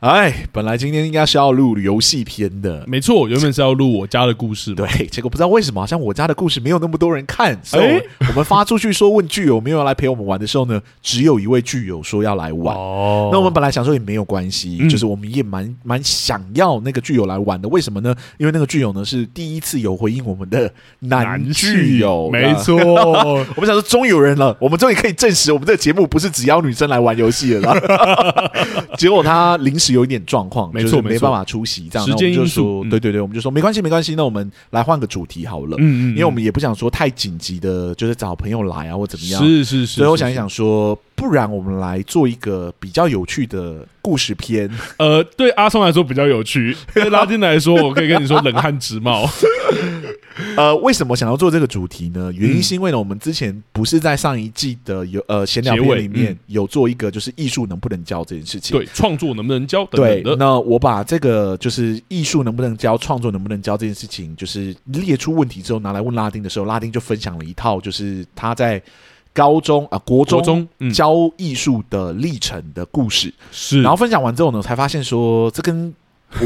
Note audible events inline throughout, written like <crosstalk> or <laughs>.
哎，本来今天应该是要录游戏片的，没错，原本是要录我家的故事。对，结果不知道为什么，好像我家的故事没有那么多人看，所以我们发出去说问剧友有没有来陪我们玩的时候呢，只有一位剧友说要来玩。哦，那我们本来想说也没有关系，嗯、就是我们也蛮蛮想要那个剧友来玩的。为什么呢？因为那个剧友呢是第一次有回应我们的男剧友，没错。<laughs> 我们想说终于有人了，我们终于可以证实我们这个节目不是只邀女生来玩游戏了。<laughs> 结果他临时。有一点状况，没错，没办法出席，这样，时间因素，对对对，我们就说没关系，没关系，那我们来换个主题好了，嗯嗯，因为我们也不想说太紧急的，就是找朋友来啊，或怎么样，是是是，所以我想一想说，不然我们来做一个比较有趣的故事片，<laughs> 呃，对阿松来说比较有趣，<laughs> 对拉丁来说，我可以跟你说冷汗直冒。<laughs> 呃，为什么想要做这个主题呢？原因是因为呢，我们之前不是在上一季的有呃闲聊片里面有做一个，就是艺术能不能教这件事情，对，创作能不能教等等的。对，那我把这个就是艺术能不能教，创作能不能教这件事情，就是列出问题之后拿来问拉丁的时候，拉丁就分享了一套，就是他在高中啊、呃、国中，国中、嗯、教艺术的历程的故事。是，然后分享完之后呢，才发现说这跟。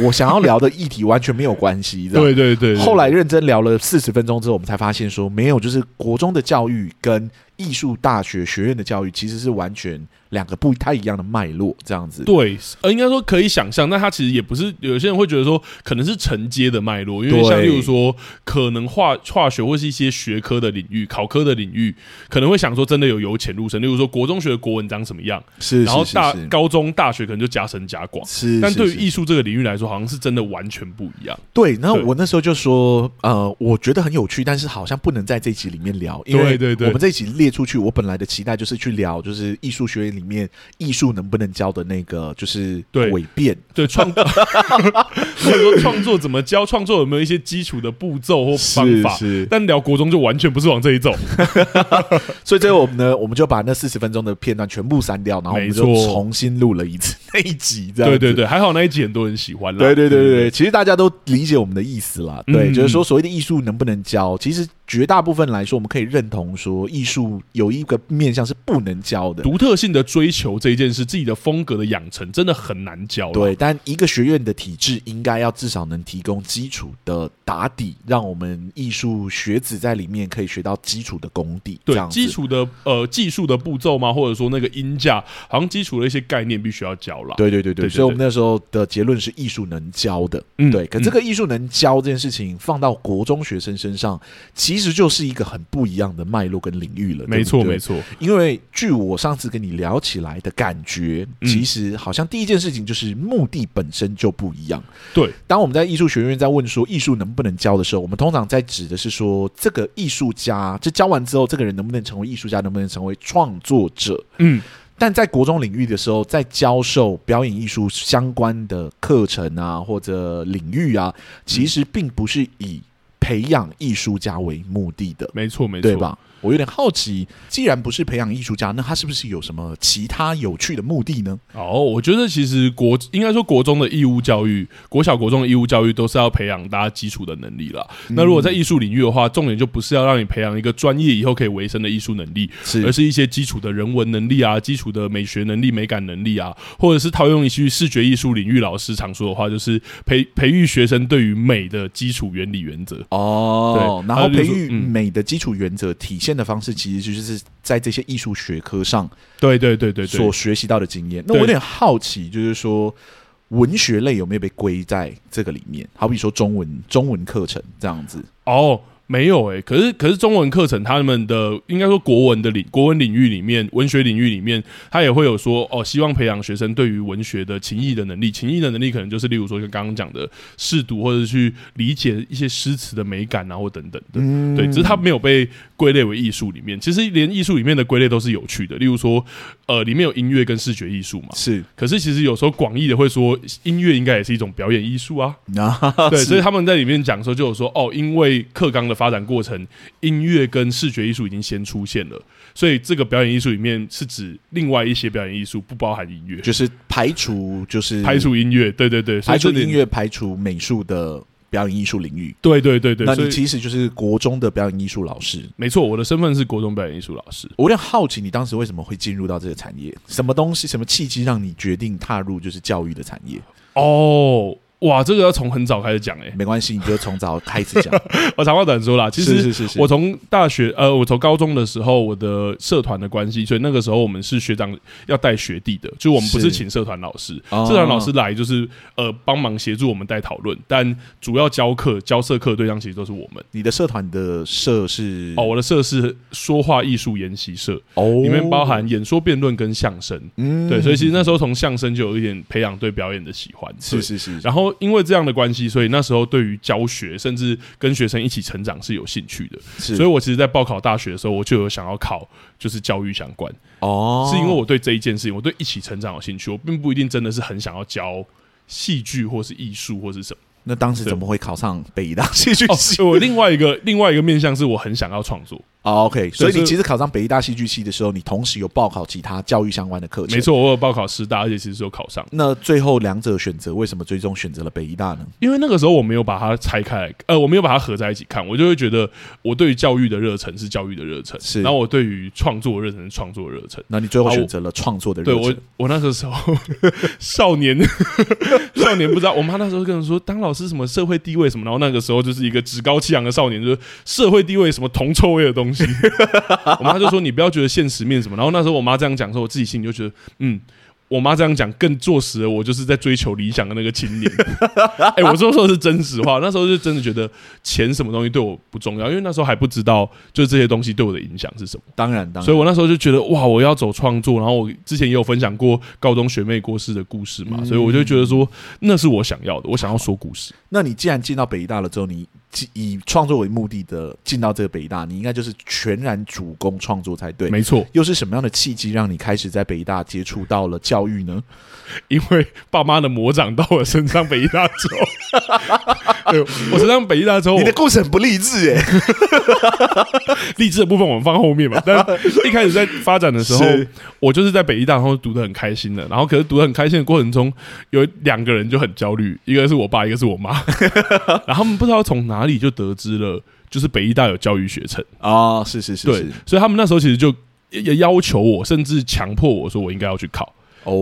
我想要聊的议题完全没有关系，<laughs> 对对对。后来认真聊了四十分钟之后，我们才发现说没有，就是国中的教育跟艺术大学学院的教育其实是完全。两个不太一样的脉络，这样子对，呃，应该说可以想象，那它其实也不是。有些人会觉得说，可能是承接的脉络，因为像例如说，可能化化学或是一些学科的领域、考科的领域，可能会想说，真的有由浅入深。例如说，国中学的国文章什么样，是，然后大高中大学可能就加深加广，是。但对于艺术这个领域来说，好像是真的完全不一样。对，那我那时候就说，呃，我觉得很有趣，但是好像不能在这一集里面聊，因为对对，我们这一集列出去，我本来的期待就是去聊，就是艺术学院里面艺术。能不能教的那个就是对伪变对创，<laughs> 或者说创作怎么教？创作有没有一些基础的步骤或方法？是，是，但聊国中就完全不是往这一走。<laughs> 所以最后我们呢，我们就把那四十分钟的片段全部删掉，然后我们就重新录了一次 <laughs> 那一集。这样对对对，还好那一集很多人喜欢了。对对对对对，其实大家都理解我们的意思了。对，就是说所谓的艺术能不能教，其实。绝大部分来说，我们可以认同说，艺术有一个面向是不能教的，独特性的追求这一件事，自己的风格的养成真的很难教。对，但一个学院的体制应该要至少能提供基础的打底，让我们艺术学子在里面可以学到基础的功底。对，基础的呃技术的步骤吗？或者说那个音架，好像基础的一些概念必须要教了。对对对对，所以我们那时候的结论是艺术能教的。嗯，对。可这个艺术能教这件事情放到国中学生身上，其实就是一个很不一样的脉络跟领域了，没错没错。因为据我上次跟你聊起来的感觉，其实好像第一件事情就是目的本身就不一样。对，当我们在艺术学院在问说艺术能不能教的时候，我们通常在指的是说这个艺术家，这教完之后，这个人能不能成为艺术家，能不能成为创作者？嗯，但在国中领域的时候，在教授表演艺术相关的课程啊，或者领域啊，其实并不是以。培养艺术家为目的的，没错，没错，对吧？我有点好奇，既然不是培养艺术家，那他是不是有什么其他有趣的目的呢？哦，我觉得其实国应该说国中的义务教育，国小国中的义务教育都是要培养大家基础的能力啦。嗯、那如果在艺术领域的话，重点就不是要让你培养一个专业以后可以维生的艺术能力，是而是一些基础的人文能力啊，基础的美学能力、美感能力啊，或者是套用一句视觉艺术领域老师常说的话，就是培培育学生对于美的基础原理原则。哦，对然后培育美的基础原则体现。的方式其实就是在这些艺术学科上，对对对对所学习到的经验。那我有点好奇，就是说文学类有没有被归在这个里面？好比说中文中文课程这样子哦。没有诶、欸，可是可是中文课程他们的应该说国文的领国文领域里面，文学领域里面，他也会有说哦，希望培养学生对于文学的情意的能力，情意的能力可能就是例如说像刚刚讲的试读或者去理解一些诗词的美感啊，或等等的，嗯、对，只是他没有被归类为艺术里面。其实连艺术里面的归类都是有趣的，例如说呃，里面有音乐跟视觉艺术嘛，是。可是其实有时候广义的会说音乐应该也是一种表演艺术啊，<laughs> 啊，对，所以他们在里面讲说就有说哦，因为课纲的。的发展过程，音乐跟视觉艺术已经先出现了，所以这个表演艺术里面是指另外一些表演艺术，不包含音乐，就是排除，就是排除音乐，对对对，排除音乐，排除美术的。表演艺术领域，对对对对，那你其实就是国中的表演艺术老师，没错，我的身份是国中表演艺术老师。我有点好奇，你当时为什么会进入到这个产业？什么东西、什么契机让你决定踏入就是教育的产业？哦。哇，这个要从很早开始讲哎，没关系，你就从早开始讲。<laughs> 我长话短说啦，其实是是是，我从大学呃，我从高中的时候，我的社团的关系，所以那个时候我们是学长要带学弟的，就我们不是请社团老师，社团老师来就是呃帮忙协助我们带讨论，但主要教课教社课对象其实都是我们。你的社团的社是？哦，我的社是说话艺术研习社哦，里面包含演说辩论跟相声，嗯，对，所以其实那时候从相声就有一点培养对表演的喜欢，是是是，然后。因为这样的关系，所以那时候对于教学，甚至跟学生一起成长是有兴趣的。所以我其实，在报考大学的时候，我就有想要考，就是教育相关。哦，是因为我对这一件事情，我对一起成长有兴趣，我并不一定真的是很想要教戏剧或是艺术或是什么。那当时怎么会考上北大戏剧系？我另外一个另外一个面向是我很想要创作。哦，OK，所以你其实考上北医大戏剧系的时候，你同时有报考其他教育相关的课程。没错，我有报考师大，而且其实是有考上。那最后两者选择，为什么最终选择了北医大呢？因为那个时候我没有把它拆开来，呃，我没有把它合在一起看，我就会觉得我对于教育的热忱是教育的热忱，是，然后我对于创作的热忱是创作的热忱。那你最后选择了创作的热忱？对，我，我那个时候 <laughs> 少年 <laughs> 少年不知道，我妈那时候跟我说，当老师什么社会地位什么，然后那个时候就是一个趾高气扬的少年，就是社会地位什么铜臭味的东西。<laughs> 我妈就说：“你不要觉得现实面什么。”然后那时候我妈这样讲的时候，我自己心里就觉得，嗯。我妈这样讲更坐实了，我就是在追求理想的那个青年。<laughs> 哎、欸，我说说的是真实话，那时候就真的觉得钱什么东西对我不重要，因为那时候还不知道，就是这些东西对我的影响是什么。当然，当然，所以我那时候就觉得哇，我要走创作。然后我之前也有分享过高中学妹过世的故事嘛，嗯、所以我就觉得说那是我想要的，我想要说故事。那你既然进到北大了之后，你以创作为目的的进到这个北大，你应该就是全然主攻创作才对。没错，又是什么样的契机让你开始在北大接触到了教育呢？因为爸妈的魔掌到我身上，北大之后，<laughs> <laughs> 我身上北医大之后，你的故事很不励志哎，<laughs> 励志的部分我们放后面吧。但一开始在发展的时候，我就是在北医大，然后读得很开心的，然后可是读得很开心的过程中，有两个人就很焦虑，一个是我爸，一个是我妈，<laughs> 然后他们不知道从哪里就得知了，就是北医大有教育学程啊，是是是，对，所以他们那时候其实就也要求我，甚至强迫我说我应该要去考。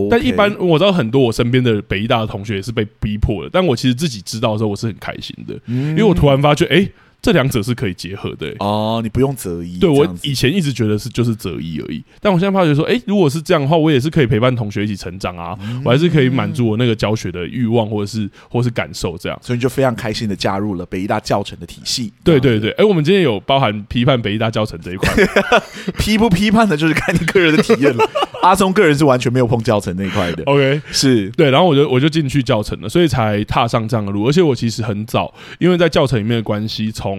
但一般我知道很多我身边的北大的同学也是被逼迫的，但我其实自己知道的时候，我是很开心的，因为我突然发觉，哎、这两者是可以结合的、欸、哦，你不用择一。对，我以前一直觉得是就是择一而已，但我现在发觉说，哎、欸，如果是这样的话，我也是可以陪伴同学一起成长啊，嗯、我还是可以满足我那个教学的欲望或者是或是感受这样，所以你就非常开心的加入了北医大教程的体系。对对对，哎、欸，我们今天有包含批判北医大教程这一块，<laughs> 批不批判的，就是看你个人的体验了。<laughs> 阿松个人是完全没有碰教程那一块的。OK，是对，然后我就我就进去教程了，所以才踏上这样的路。而且我其实很早，因为在教程里面的关系，从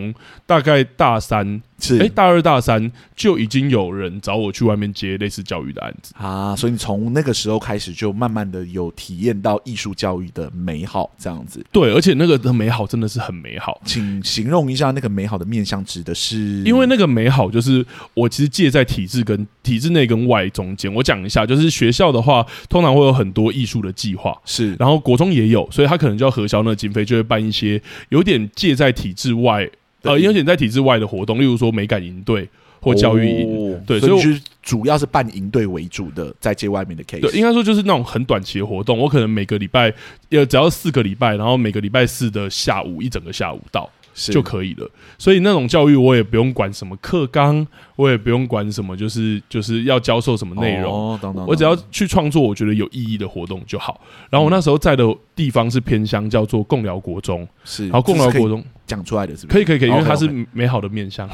大概。大三是哎，大二大三就已经有人找我去外面接类似教育的案子啊，所以你从那个时候开始就慢慢的有体验到艺术教育的美好，这样子。对，而且那个的美好真的是很美好，请形容一下那个美好的面向，指的是？因为那个美好就是我其实借在体制跟体制内跟外中间。我讲一下，就是学校的话，通常会有很多艺术的计划，是，然后国中也有，所以他可能就要核销那个经费，就会办一些有点借在体制外。呃，有点在体制外的活动，例如说美感营队或教育营，哦、对，所以就主要是办营队为主的，在接外面的 case。对，应该说就是那种很短期的活动，我可能每个礼拜，呃，只要四个礼拜，然后每个礼拜四的下午一整个下午到是就可以了。所以那种教育我也不用管什么课纲，我也不用管什么，就是就是要教授什么内容，我只要去创作我觉得有意义的活动就好。然后我那时候在的地方是偏乡，叫做共寮国中，是，然后共寮国中。讲出来的是不是？可以可以可以，因为它是美好的面向。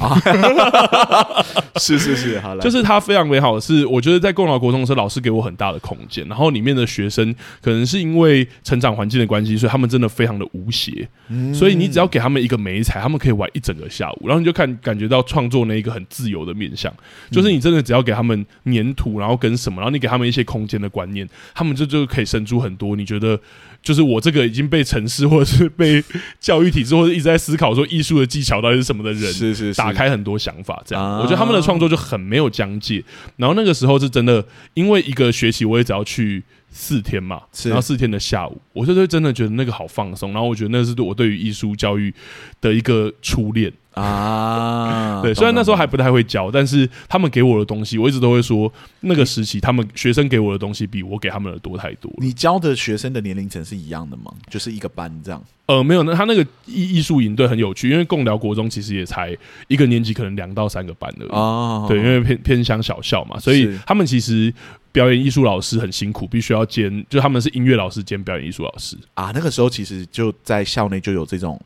<laughs> 是是是，好了，就是它非常美好的是，我觉得在共寮国中的时候，老师给我很大的空间，然后里面的学生可能是因为成长环境的关系，所以他们真的非常的无邪。嗯、所以你只要给他们一个美媒材，他们可以玩一整个下午，然后你就看感觉到创作那一个很自由的面向，就是你真的只要给他们粘土，然后跟什么，然后你给他们一些空间的观念，他们就就可以生出很多。你觉得，就是我这个已经被城市或者是被教育体制或者一直在思考说艺术的技巧到底是什么的人，是是打开很多想法。这样，我觉得他们的创作就很没有疆界。然后那个时候是真的，因为一个学期我也只要去。四天嘛，然后四天的下午，我就会真的觉得那个好放松，然后我觉得那是我对于艺术教育的一个初恋啊。<laughs> 对，虽然那时候还不太会教，但是他们给我的东西，我一直都会说，那个时期他们学生给我的东西比我给他们的多太多。你教的学生的年龄层是一样的吗？就是一个班这样？呃，没有，那他那个艺艺术营队很有趣，因为共寮国中其实也才一个年级，可能两到三个班而已。哦，对，因为偏偏乡小校嘛，所以他们其实。表演艺术老师很辛苦，必须要兼，就他们是音乐老师兼表演艺术老师啊。那个时候其实就在校内就有这种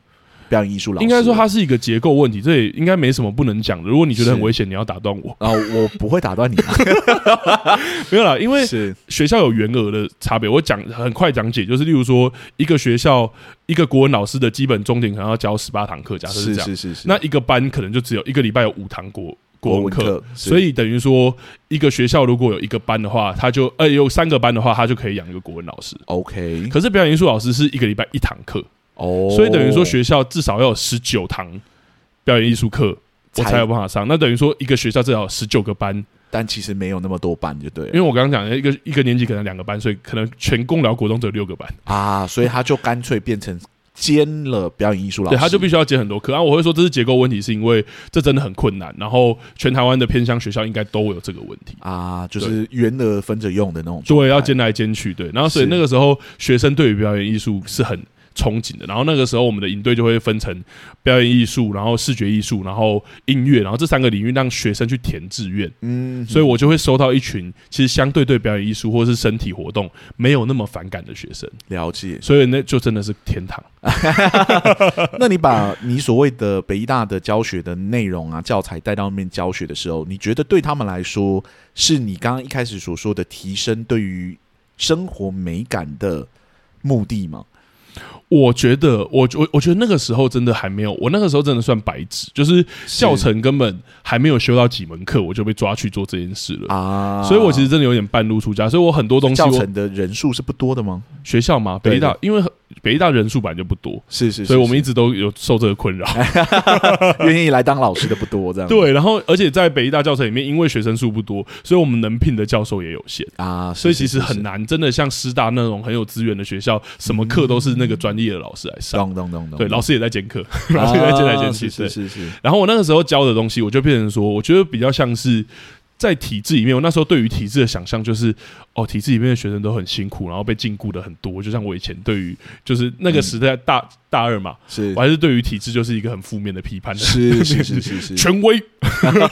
表演艺术老师，应该说它是一个结构问题，这也应该没什么不能讲的。如果你觉得很危险，你要打断我。啊，我不会打断你。<laughs> 没有啦，因为学校有员额的差别，我讲很快讲解，就是例如说一个学校一个国文老师的基本钟点可能要教十八堂课，假设是这样，是是是。是，那一个班可能就只有一个礼拜有五堂国。国文课，所以等于说，一个学校如果有一个班的话，他就呃有三个班的话，他就可以养一个国文老师。OK，可是表演艺术老师是一个礼拜一堂课哦，所以等于说学校至少要有十九堂表演艺术课，我才有办法上。那等于说一个学校至少有十九个班，但其实没有那么多班，就对。因为我刚刚讲的一个一个年级可能两个班，所以可能全贡寮国中只有六个班啊，所以他就干脆变成。兼了表演艺术老师，对，他就必须要兼很多课。然后我会说这是结构问题，是因为这真的很困难。然后全台湾的偏乡学校应该都有这个问题啊，就是员额分着用的那种，对，要兼来兼去，对。然后所以那个时候学生对于表演艺术是很。憧憬的，然后那个时候我们的营队就会分成表演艺术，然后视觉艺术，然后音乐，然后这三个领域让学生去填志愿。嗯，所以我就会收到一群其实相对对表演艺术或者是身体活动没有那么反感的学生。了解，所以那就真的是天堂。<laughs> 那你把你所谓的北艺大的教学的内容啊、教材带到那边教学的时候，你觉得对他们来说，是你刚刚一开始所说的提升对于生活美感的目的吗？我觉得，我我我觉得那个时候真的还没有，我那个时候真的算白纸，就是教程根本还没有修到几门课，我就被抓去做这件事了啊！所以我其实真的有点半路出家，所以我很多东西教程的人数是不多的吗？学校吗？北大，因为北大人数本来就不多，是是，所以我们一直都有受这个困扰，<laughs> 愿意来当老师的不多，这样 <laughs> 对。然后，而且在北大教程里面，因为学生数不多，所以我们能聘的教授也有限啊，所以其实很难，真的像师大那种很有资源的学校，什么课都是那个专。专业的老师来上，对，老师也在兼课，老师也在兼来兼去，是是是。然后我那个时候教的东西，我就变成说，我觉得比较像是。在体制里面，我那时候对于体制的想象就是，哦，体制里面的学生都很辛苦，然后被禁锢的很多。就像我以前对于就是那个时代大、嗯、大二嘛，是我还是对于体制就是一个很负面的批判的，是是是 <laughs> 是是权威。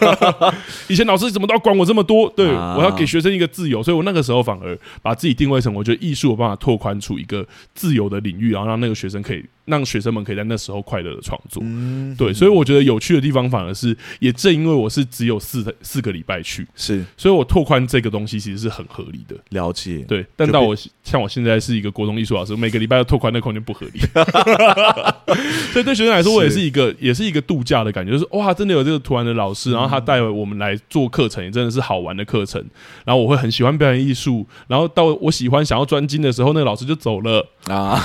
<laughs> 以前老师怎么都要管我这么多？对，我要给学生一个自由，所以我那个时候反而把自己定位成，我觉得艺术有办法拓宽出一个自由的领域，然后让那个学生可以。让学生们可以在那时候快乐的创作，嗯，对，所以我觉得有趣的地方反而是，也正因为我是只有四四个礼拜去，是，所以我拓宽这个东西其实是很合理的。了解，对，但到我像我现在是一个国中艺术老师，每个礼拜要拓宽那空间不合理，<laughs> 所以对学生来说，我也是一个也是一个度假的感觉，就是哇，真的有这个突然的老师，然后他带我们来做课程，也真的是好玩的课程，然后我会很喜欢表演艺术，然后到我喜欢想要专精的时候，那个老师就走了啊。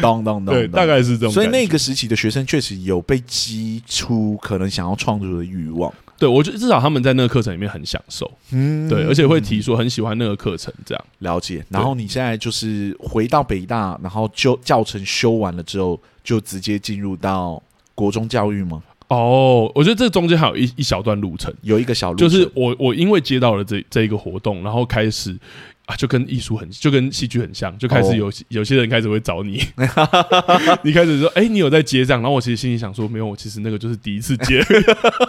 当当当，对，大概是这种。所以那个时期的学生确实有被激出可能想要创作的欲望。对，我觉得至少他们在那个课程里面很享受，嗯，对，而且会提说很喜欢那个课程，这样了解。然后你现在就是回到北大，然后就教程修完了之后，就直接进入到国中教育吗？哦，我觉得这中间还有一一小段路程，有一个小路程，就是我我因为接到了这这一个活动，然后开始。啊，就跟艺术很，就跟戏剧很像，就开始有、oh. 有些人开始会找你 <laughs> <laughs> 你开始说，哎、欸，你有在接这样，然后我其实心里想说，没有，我其实那个就是第一次接，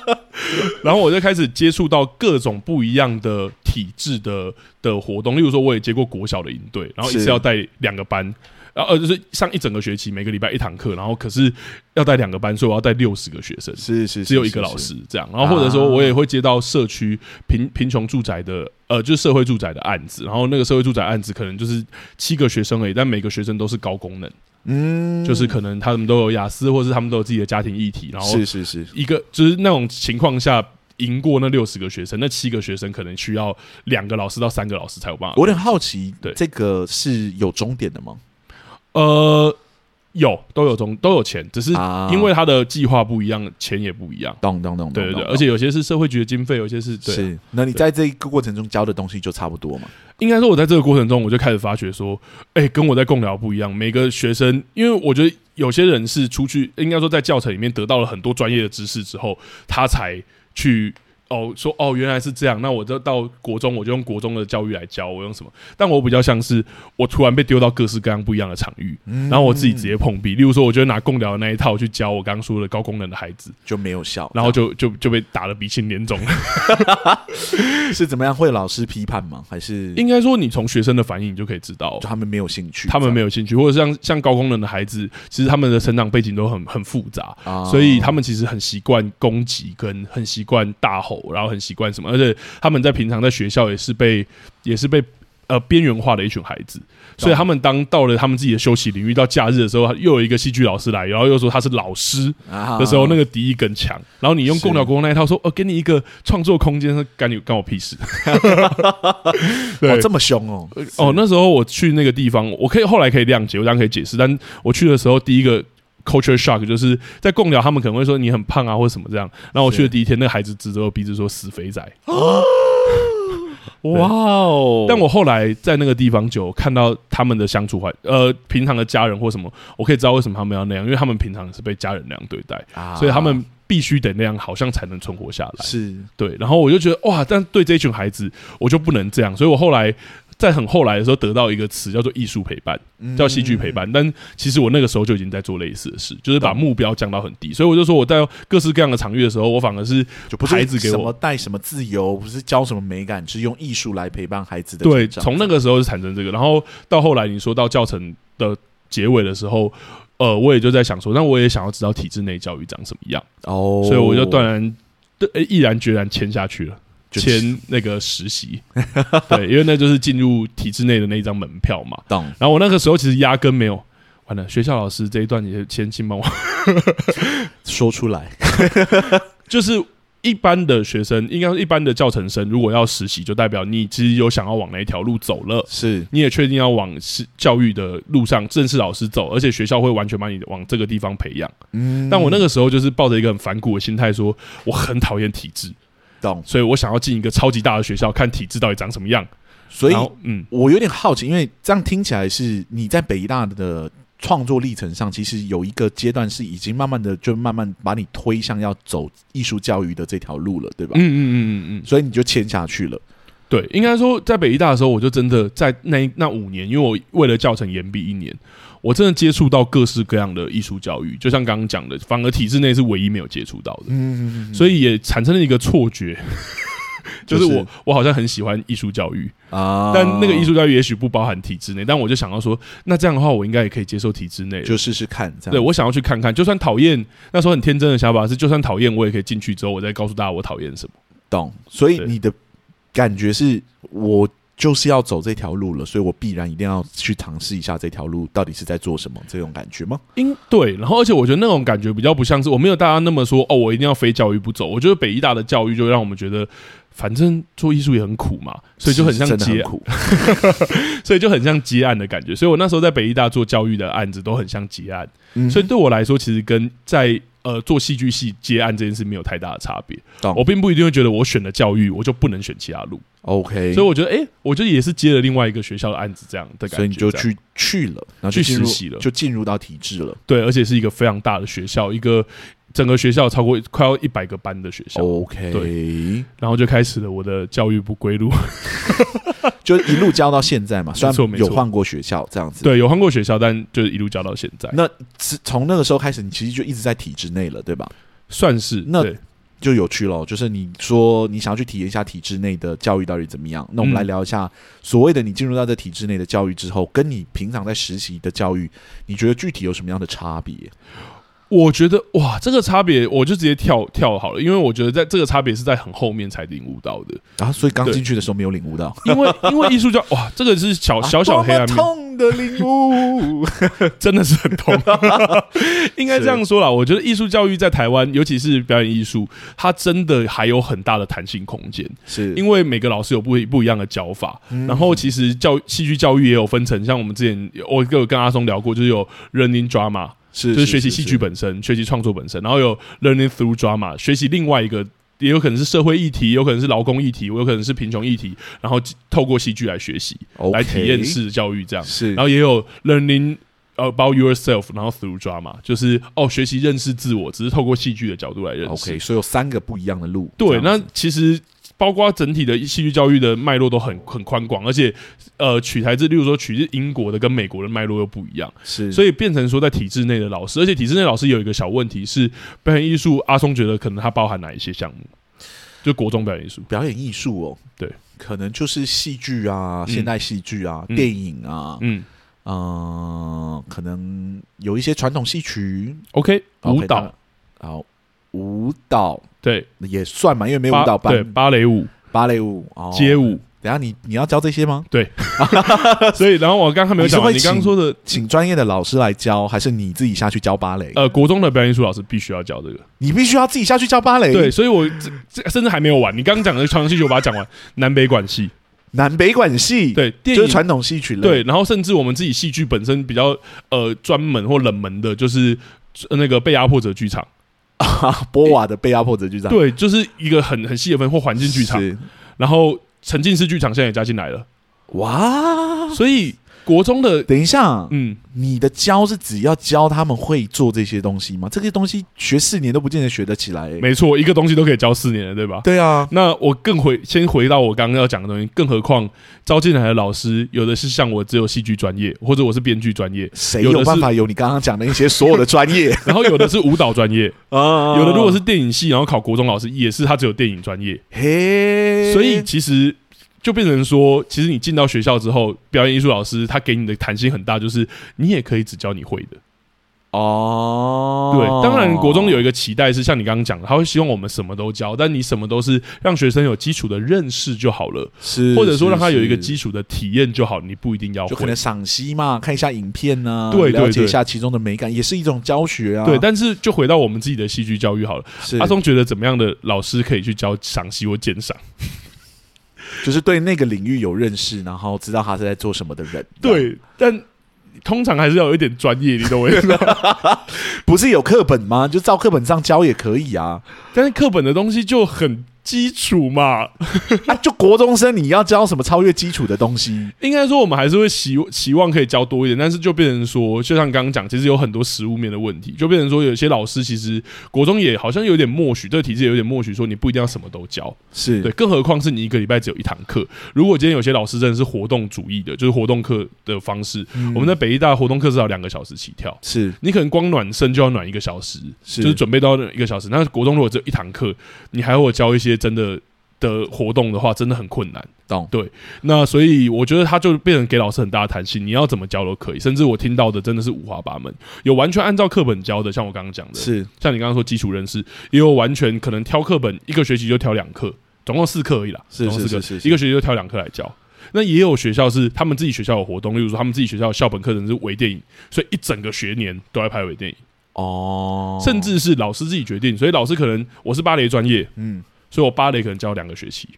<laughs> 然后我就开始接触到各种不一样的体制的的活动，例如说，我也接过国小的营队，然后一次要带两个班。然后呃，就是上一整个学期，每个礼拜一堂课，然后可是要带两个班，所以我要带六十个学生，是是，只有一个老师这样。然后或者说，我也会接到社区贫贫穷住宅的，呃，就是社会住宅的案子。然后那个社会住宅案子可能就是七个学生而已，但每个学生都是高功能。嗯，就是可能他们都有雅思，或是他们都有自己的家庭议题，然后是是是一个就是那种情况下。赢过那六十个学生，那七个学生可能需要两个老师到三个老师才有办法。我有点好奇，对这个是有终点的吗？呃，有，都有中，都有钱，只是因为他的计划不一样，钱也不一样。懂懂懂，对对对，而且有些是社会局的经费，有些是对。是，那你在这一个过程中教的东西就差不多嘛？应该说，我在这个过程中，我就开始发觉说，哎、欸，跟我在共聊不一样。每个学生，因为我觉得有些人是出去，应该说在教程里面得到了很多专业的知识之后，他才。去哦，说哦，原来是这样。那我就到国中，我就用国中的教育来教。我用什么？但我比较像是我突然被丢到各式各样不一样的场域，嗯、然后我自己直接碰壁。例如说，我就拿共聊的那一套去教我刚刚说的高功能的孩子，就没有效，然后就就就被打得鼻青脸肿。<laughs> <laughs> 是怎么样？会有老师批判吗？还是应该说，你从学生的反应你就可以知道，就他们没有兴趣，他们没有兴趣，或者像像高功能的孩子，其实他们的成长背景都很很复杂，哦、所以他们其实很习惯攻击，跟很习惯大吼，然后很习惯什么，而且他们在平常在学校也是被也是被呃边缘化的一群孩子，所以他们当到了他们自己的休息领域，到假日的时候，又有一个戏剧老师来，然后又说他是老师的时候，那个敌意更强。然后你用共鸟国中那一套说，哦，给你一个创作空间，干你干我屁事？<laughs> 对，哦，这么凶哦！哦，那时候我去那个地方，我可以后来可以谅解，我当然可以解释，但我去的时候第一个。Culture shock 就是在贡寮，他们可能会说你很胖啊，或者什么这样。然后我去的第一天，那个孩子指着我鼻子说：“死肥仔！”哇哦！但我后来在那个地方就看到他们的相处环，呃，平常的家人或什么，我可以知道为什么他们要那样，因为他们平常是被家人那样对待，所以他们必须得那样，好像才能存活下来。是对。然后我就觉得哇，但对这一群孩子，我就不能这样，所以我后来。在很后来的时候，得到一个词叫做艺术陪伴，叫戏剧陪伴。但其实我那个时候就已经在做类似的事，就是把目标降到很低。所以我就说，我在各式各样的场域的时候，我反而是就不是孩子给我什么带什么自由，不是教什么美感，是用艺术来陪伴孩子的。对，从那个时候就产生这个，然后到后来你说到教程的结尾的时候，呃，我也就在想说，那我也想要知道体制内教育长什么样哦，所以我就断然对毅然决然签下去了。签那个实习，<laughs> 对，因为那就是进入体制内的那一张门票嘛。懂。然后我那个时候其实压根没有，完了，学校老师这一段也先请帮我 <laughs> 说出来。<laughs> 就是一般的学生，应该是一般的教程生，如果要实习，就代表你其实有想要往那一条路走了，是，你也确定要往是教育的路上正式老师走，而且学校会完全把你往这个地方培养。嗯。但我那个时候就是抱着一个很反骨的心态，说我很讨厌体制。懂，所以我想要进一个超级大的学校，看体制到底长什么样。所以，嗯，我有点好奇，因为这样听起来是你在北医大的创作历程上，其实有一个阶段是已经慢慢的就慢慢把你推向要走艺术教育的这条路了，对吧？嗯嗯嗯嗯嗯，所以你就签下去了。对，应该说在北医大的时候，我就真的在那那五年，因为我为了教程延毕一年。我真的接触到各式各样的艺术教育，就像刚刚讲的，反而体制内是唯一没有接触到的，嗯，所以也产生了一个错觉，<laughs> 就是我我好像很喜欢艺术教育啊，但那个艺术教育也许不包含体制内，但我就想要说，那这样的话，我应该也可以接受体制内，就试试看，这样。对，我想要去看看，就算讨厌，那时候很天真的想法是，就算讨厌，我也可以进去之后，我再告诉大家我讨厌什么，懂？所以你的感觉是我。就是要走这条路了，所以我必然一定要去尝试一下这条路到底是在做什么，这种感觉吗？应对，然后而且我觉得那种感觉比较不像是我没有大家那么说哦，我一定要非教育不走。我觉得北医大的教育就让我们觉得，反正做艺术也很苦嘛，所以就很像接苦，<laughs> 所以就很像接案的感觉。所以我那时候在北医大做教育的案子都很像接案，嗯、所以对我来说，其实跟在呃做戏剧系接案这件事没有太大的差别。我并不一定会觉得我选了教育，我就不能选其他路。OK，所以我觉得，哎、欸，我觉得也是接了另外一个学校的案子，这样的感觉，所以你就去去了，然后去实习了，就进入到体制了。对，而且是一个非常大的学校，一个整个学校超过快要一百个班的学校。OK，对，然后就开始了我的教育不归路，<laughs> <laughs> 就一路教到现在嘛。虽然有换过学校这样子，对，有换过学校，但就是一路教到现在。那从那个时候开始，你其实就一直在体制内了，对吧？算是那。就有趣了，就是你说你想要去体验一下体制内的教育到底怎么样？那我们来聊一下所谓的你进入到这体制内的教育之后，跟你平常在实习的教育，你觉得具体有什么样的差别？我觉得哇，这个差别我就直接跳跳好了，因为我觉得在这个差别是在很后面才领悟到的。啊，所以刚进去的时候没有领悟到，因为因为艺术教哇，这个是小小小黑暗面。痛的领悟，<laughs> 真的是很痛。<laughs> 应该这样说啦，我觉得艺术教育在台湾，尤其是表演艺术，它真的还有很大的弹性空间。是因为每个老师有不不一样的教法，然后其实教戏剧教育也有分成，像我们之前我有跟阿松聊过，就是有 learning drama。是，就是学习戏剧本身，学习创作本身，然后有 learning through drama，学习另外一个，也有可能是社会议题，有可能是劳工议题，我有可能是贫穷议题，然后透过戏剧来学习，Okay, 来体验式教育这样。是，然后也有 learning about yourself，然后 through drama，就是哦，学习认识自我，只是透过戏剧的角度来认识。OK，所以有三个不一样的路。对，那其实。包括整体的戏剧教育的脉络都很很宽广，而且，呃，取材自，例如说取自英国的跟美国的脉络又不一样，是，所以变成说在体制内的老师，而且体制内老师有一个小问题是表演艺术，阿松觉得可能它包含哪一些项目？就国中表演艺术，表演艺术哦，对，可能就是戏剧啊，现代戏剧啊，嗯、电影啊，嗯，嗯、呃，可能有一些传统戏曲，OK，舞蹈，好，舞蹈。对，也算嘛，因为没有舞蹈班。对，芭蕾舞、芭蕾舞、街舞。等下你你要教这些吗？对，<laughs> 所以然后我刚刚没有讲，你刚刚说的请专业的老师来教，还是你自己下去教芭蕾？呃，国中的表演艺术老师必须要教这个，你必须要自己下去教芭蕾。对，所以我这甚至还没有完。你刚刚讲的传统戏曲，我把它讲完。<laughs> 南北管戏，南北管戏，对，就是传统戏曲类。对，然后甚至我们自己戏剧本身比较呃专门或冷门的，就是那个被压迫者剧场。啊，<laughs> 波瓦的被压迫者剧场，对，就是一个很很细的分或环境剧场，然后沉浸式剧场现在也加进来了，哇，所以。国中的，等一下，嗯，你的教是只要教他们会做这些东西吗？这些东西学四年都不见得学得起来。没错，一个东西都可以教四年了，对吧？对啊。那我更回先回到我刚刚要讲的东西，更何况招进来的老师有的是像我只有戏剧专业，或者我是编剧专业，谁有办法有你刚刚讲的一些所有的专业？<laughs> 然后有的是舞蹈专业 <laughs> 啊，有的如果是电影系，然后考国中老师也是他只有电影专业。嘿，所以其实。就变成说，其实你进到学校之后，表演艺术老师他给你的弹性很大，就是你也可以只教你会的。哦，对，当然国中有一个期待是像你刚刚讲的，他会希望我们什么都教，但你什么都是让学生有基础的认识就好了，是，或者说让他有一个基础的体验就好，你不一定要会，就可能赏析嘛，看一下影片呢、啊，对，了解一下其中的美感，也是一种教学啊。对，但是就回到我们自己的戏剧教育好了，阿松觉得怎么样的老师可以去教赏析或鉴赏？就是对那个领域有认识，然后知道他是在做什么的人。对，但通常还是要有一点专业，你懂我意思吗？<laughs> 不是有课本吗？就照课本上教也可以啊。但是课本的东西就很。基础嘛，啊，就国中生你要教什么超越基础的东西？应该说我们还是会希期望可以教多一点，但是就变成说，就像刚刚讲，其实有很多实物面的问题，就变成说有些老师其实国中也好像有点默许，这个体制也有点默许，说你不一定要什么都教，是对，更何况是你一个礼拜只有一堂课。如果今天有些老师真的是活动主义的，就是活动课的方式，嗯、我们在北医大活动课至少两个小时起跳，是你可能光暖身就要暖一个小时，是就是准备到一个小时。那国中如果只有一堂课，你还要我教一些。真的的活动的话，真的很困难。懂对，那所以我觉得他就变成给老师很大的弹性，你要怎么教都可以。甚至我听到的真的是五花八门，有完全按照课本教的，像我刚刚讲的，是像你刚刚说基础认识，也有完全可能挑课本一个学期就挑两课，总共四课而已啦。是是是是，一个学期就挑两课来教。那也有学校是他们自己学校有活动，例如说他们自己学校校本课程是微电影，所以一整个学年都在拍微电影。哦，甚至是老师自己决定，所以老师可能我是芭蕾专业，嗯。所以我芭蕾可能教两个学期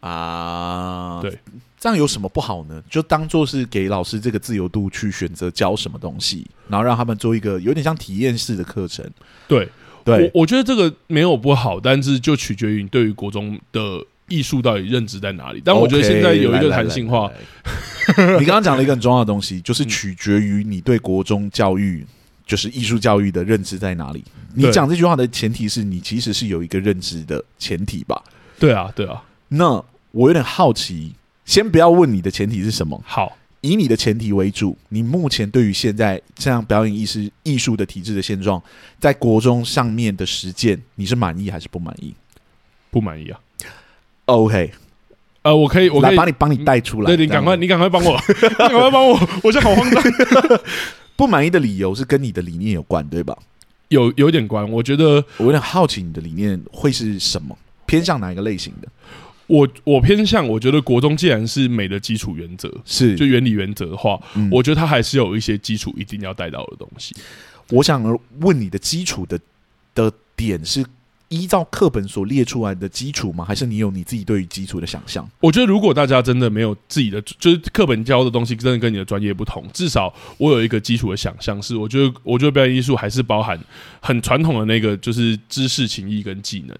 啊，对，这样有什么不好呢？就当做是给老师这个自由度去选择教什么东西，然后让他们做一个有点像体验式的课程。对，对，我我觉得这个没有不好，但是就取决于你对于国中的艺术到底认知在哪里。但我觉得现在有一个弹性化，<laughs> 你刚刚讲了一个很重要的东西，就是取决于你对国中教育。就是艺术教育的认知在哪里？你讲这句话的前提是你其实是有一个认知的前提吧？对啊，对啊。那我有点好奇，先不要问你的前提是什么。好，以你的前提为主。你目前对于现在这样表演艺术艺术的体制的现状，在国中上面的实践，你是满意还是不满意？不满意啊。OK，呃，我可以，我可以来帮你帮你带出来。对，你赶快，你赶快帮我，<laughs> 你赶快帮我，我现在好慌张。<laughs> 不满意的理由是跟你的理念有关，对吧？有有点关。我觉得我有点好奇你的理念会是什么，偏向哪一个类型的？我我偏向，我觉得国中既然是美的基础原则，是就原理原则的话，嗯、我觉得它还是有一些基础一定要带到的东西。我想问你的基础的的点是依照课本所列出来的基础吗？还是你有你自己对于基础的想象？我觉得如果大家真的没有自己的，就是课本教的东西真的跟你的专业不同，至少我有一个基础的想象是，我觉得我觉得表演艺术还是包含很传统的那个，就是知识、情谊跟技能。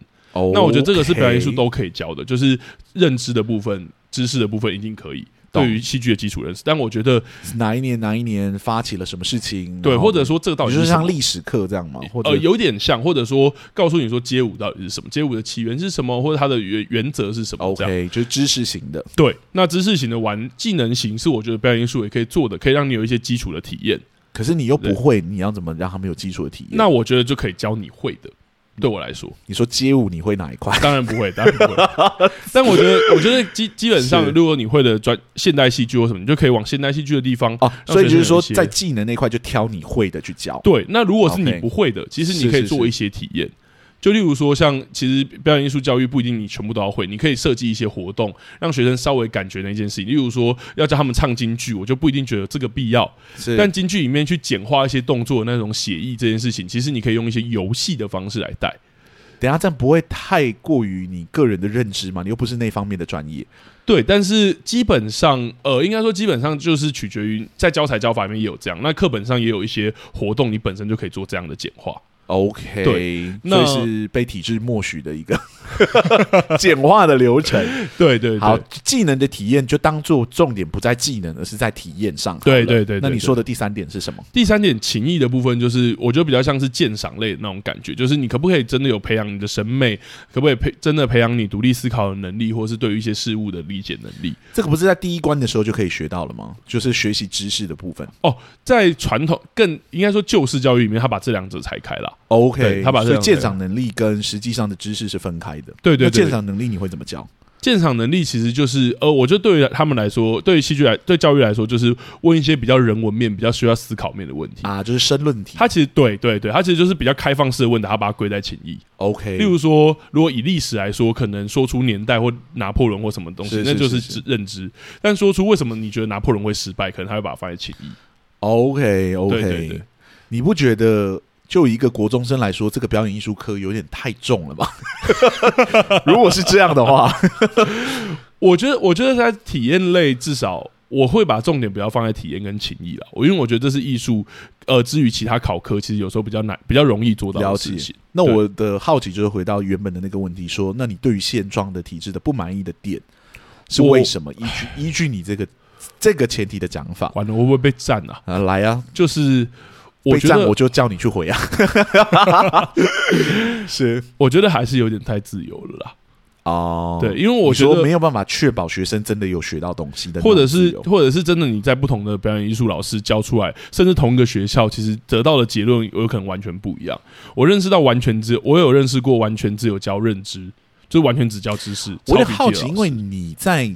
那我觉得这个是表演艺术都可以教的，就是认知的部分、知识的部分一定可以。对于戏剧的基础认识，但我觉得哪一年哪一年发起了什么事情？对，或者说这个到底是像历史课这样吗？或者呃，有点像，或者说告诉你说街舞到底是什么，街舞的起源是什么，或者它的原原则是什么？OK，就是知识型的。对，那知识型的玩技能型是我觉得表演艺术也可以做的，可以让你有一些基础的体验。可是你又不会，你要怎么让他们有基础的体验？那我觉得就可以教你会的。对我来说，你说街舞你会哪一块？当然不会，当然不会。但我觉得，我觉得基基本上，如果你会的专现代戏剧或什么，你就可以往现代戏剧的地方啊。所以就是说，在技能那块就挑你会的去教。对，那如果是你不会的，其实你可以做一些体验。就例如说，像其实表演艺术教育不一定你全部都要会，你可以设计一些活动，让学生稍微感觉那件事情。例如说，要教他们唱京剧，我就不一定觉得这个必要。但京剧里面去简化一些动作的那种写意这件事情，其实你可以用一些游戏的方式来带。等下，这样不会太过于你个人的认知吗？你又不是那方面的专业。对，但是基本上，呃，应该说基本上就是取决于在教材教法里面也有这样，那课本上也有一些活动，你本身就可以做这样的简化。OK，对，那是被体制默许的一个 <laughs> 简化的流程。对，对对，好，技能的体验就当做重点不在技能，而是在体验上。对对，对对对，那你说的第三点是什么？第三点情谊的部分，就是我觉得比较像是鉴赏类的那种感觉，就是你可不可以真的有培养你的审美，可不可以培真的培养你独立思考的能力，或是对于一些事物的理解能力？这个不是在第一关的时候就可以学到了吗？就是学习知识的部分。哦，在传统更应该说旧式教育里面，他把这两者拆开了。OK，他把这鉴赏能力跟实际上的知识是分开的。对对，对，鉴赏能力你会怎么教？鉴赏能力其实就是呃，我觉得对于他们来说，对于戏剧来，对教育来说，就是问一些比较人文面、比较需要思考面的问题啊，就是申论题。他其实对对对，他其实就是比较开放式的问答，他把它归在情谊。OK，例如说，如果以历史来说，可能说出年代或拿破仑或什么东西，是是是是那就是认知。但说出为什么你觉得拿破仑会失败，可能他会把它放在情谊。OK OK，你不觉得？就一个国中生来说，这个表演艺术科有点太重了吧？<laughs> 如果是这样的话，<laughs> 我觉得，我觉得在体验类，至少我会把重点不要放在体验跟情谊了。我因为我觉得这是艺术，呃，至于其他考科，其实有时候比较难，比较容易做到的事情。那我的好奇就是回到原本的那个问题，说，那你对于现状的体制的不满意的点是为什么？依据依据你这个这个前提的讲法，完了，我会不会被赞啊？啊，来啊，就是。我觉得我就叫你去回啊！<laughs> 是，我觉得还是有点太自由了啦。哦，对，因为我觉得没有办法确保学生真的有学到东西的，或者是，或者是真的你在不同的表演艺术老师教出来，甚至同一个学校，其实得到的结论有可能完全不一样。我认识到完全自由，我有认识过完全自由教认知，就是完全只教知识。我有点好奇，因为你在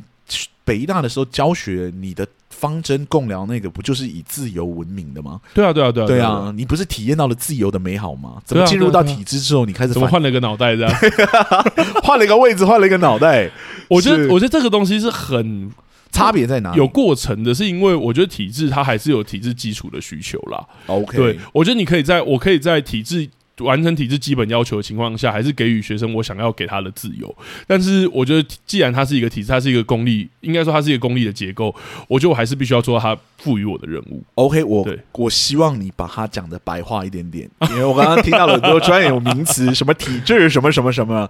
北大的时候教学，你的。方针共聊那个不就是以自由闻名的吗？对啊，对啊，对啊，对啊！你不是体验到了自由的美好吗？怎么进入到体制之后，你开始怎么换了个脑袋这样？<laughs> 换了一个位置，换了一个脑袋。我觉得，我觉得这个东西是很差别在哪里？有过程的，是因为我觉得体制它还是有体制基础的需求啦。OK，对，我觉得你可以在我可以在体制。完成体制基本要求的情况下，还是给予学生我想要给他的自由。但是，我觉得既然它是一个体制，它是一个公立，应该说它是一个公立的结构，我觉得我还是必须要做到它赋予我的任务。OK，我对我希望你把它讲的白话一点点，<laughs> 因为我刚刚听到了很多专有名词，什么体制，什么什么什么，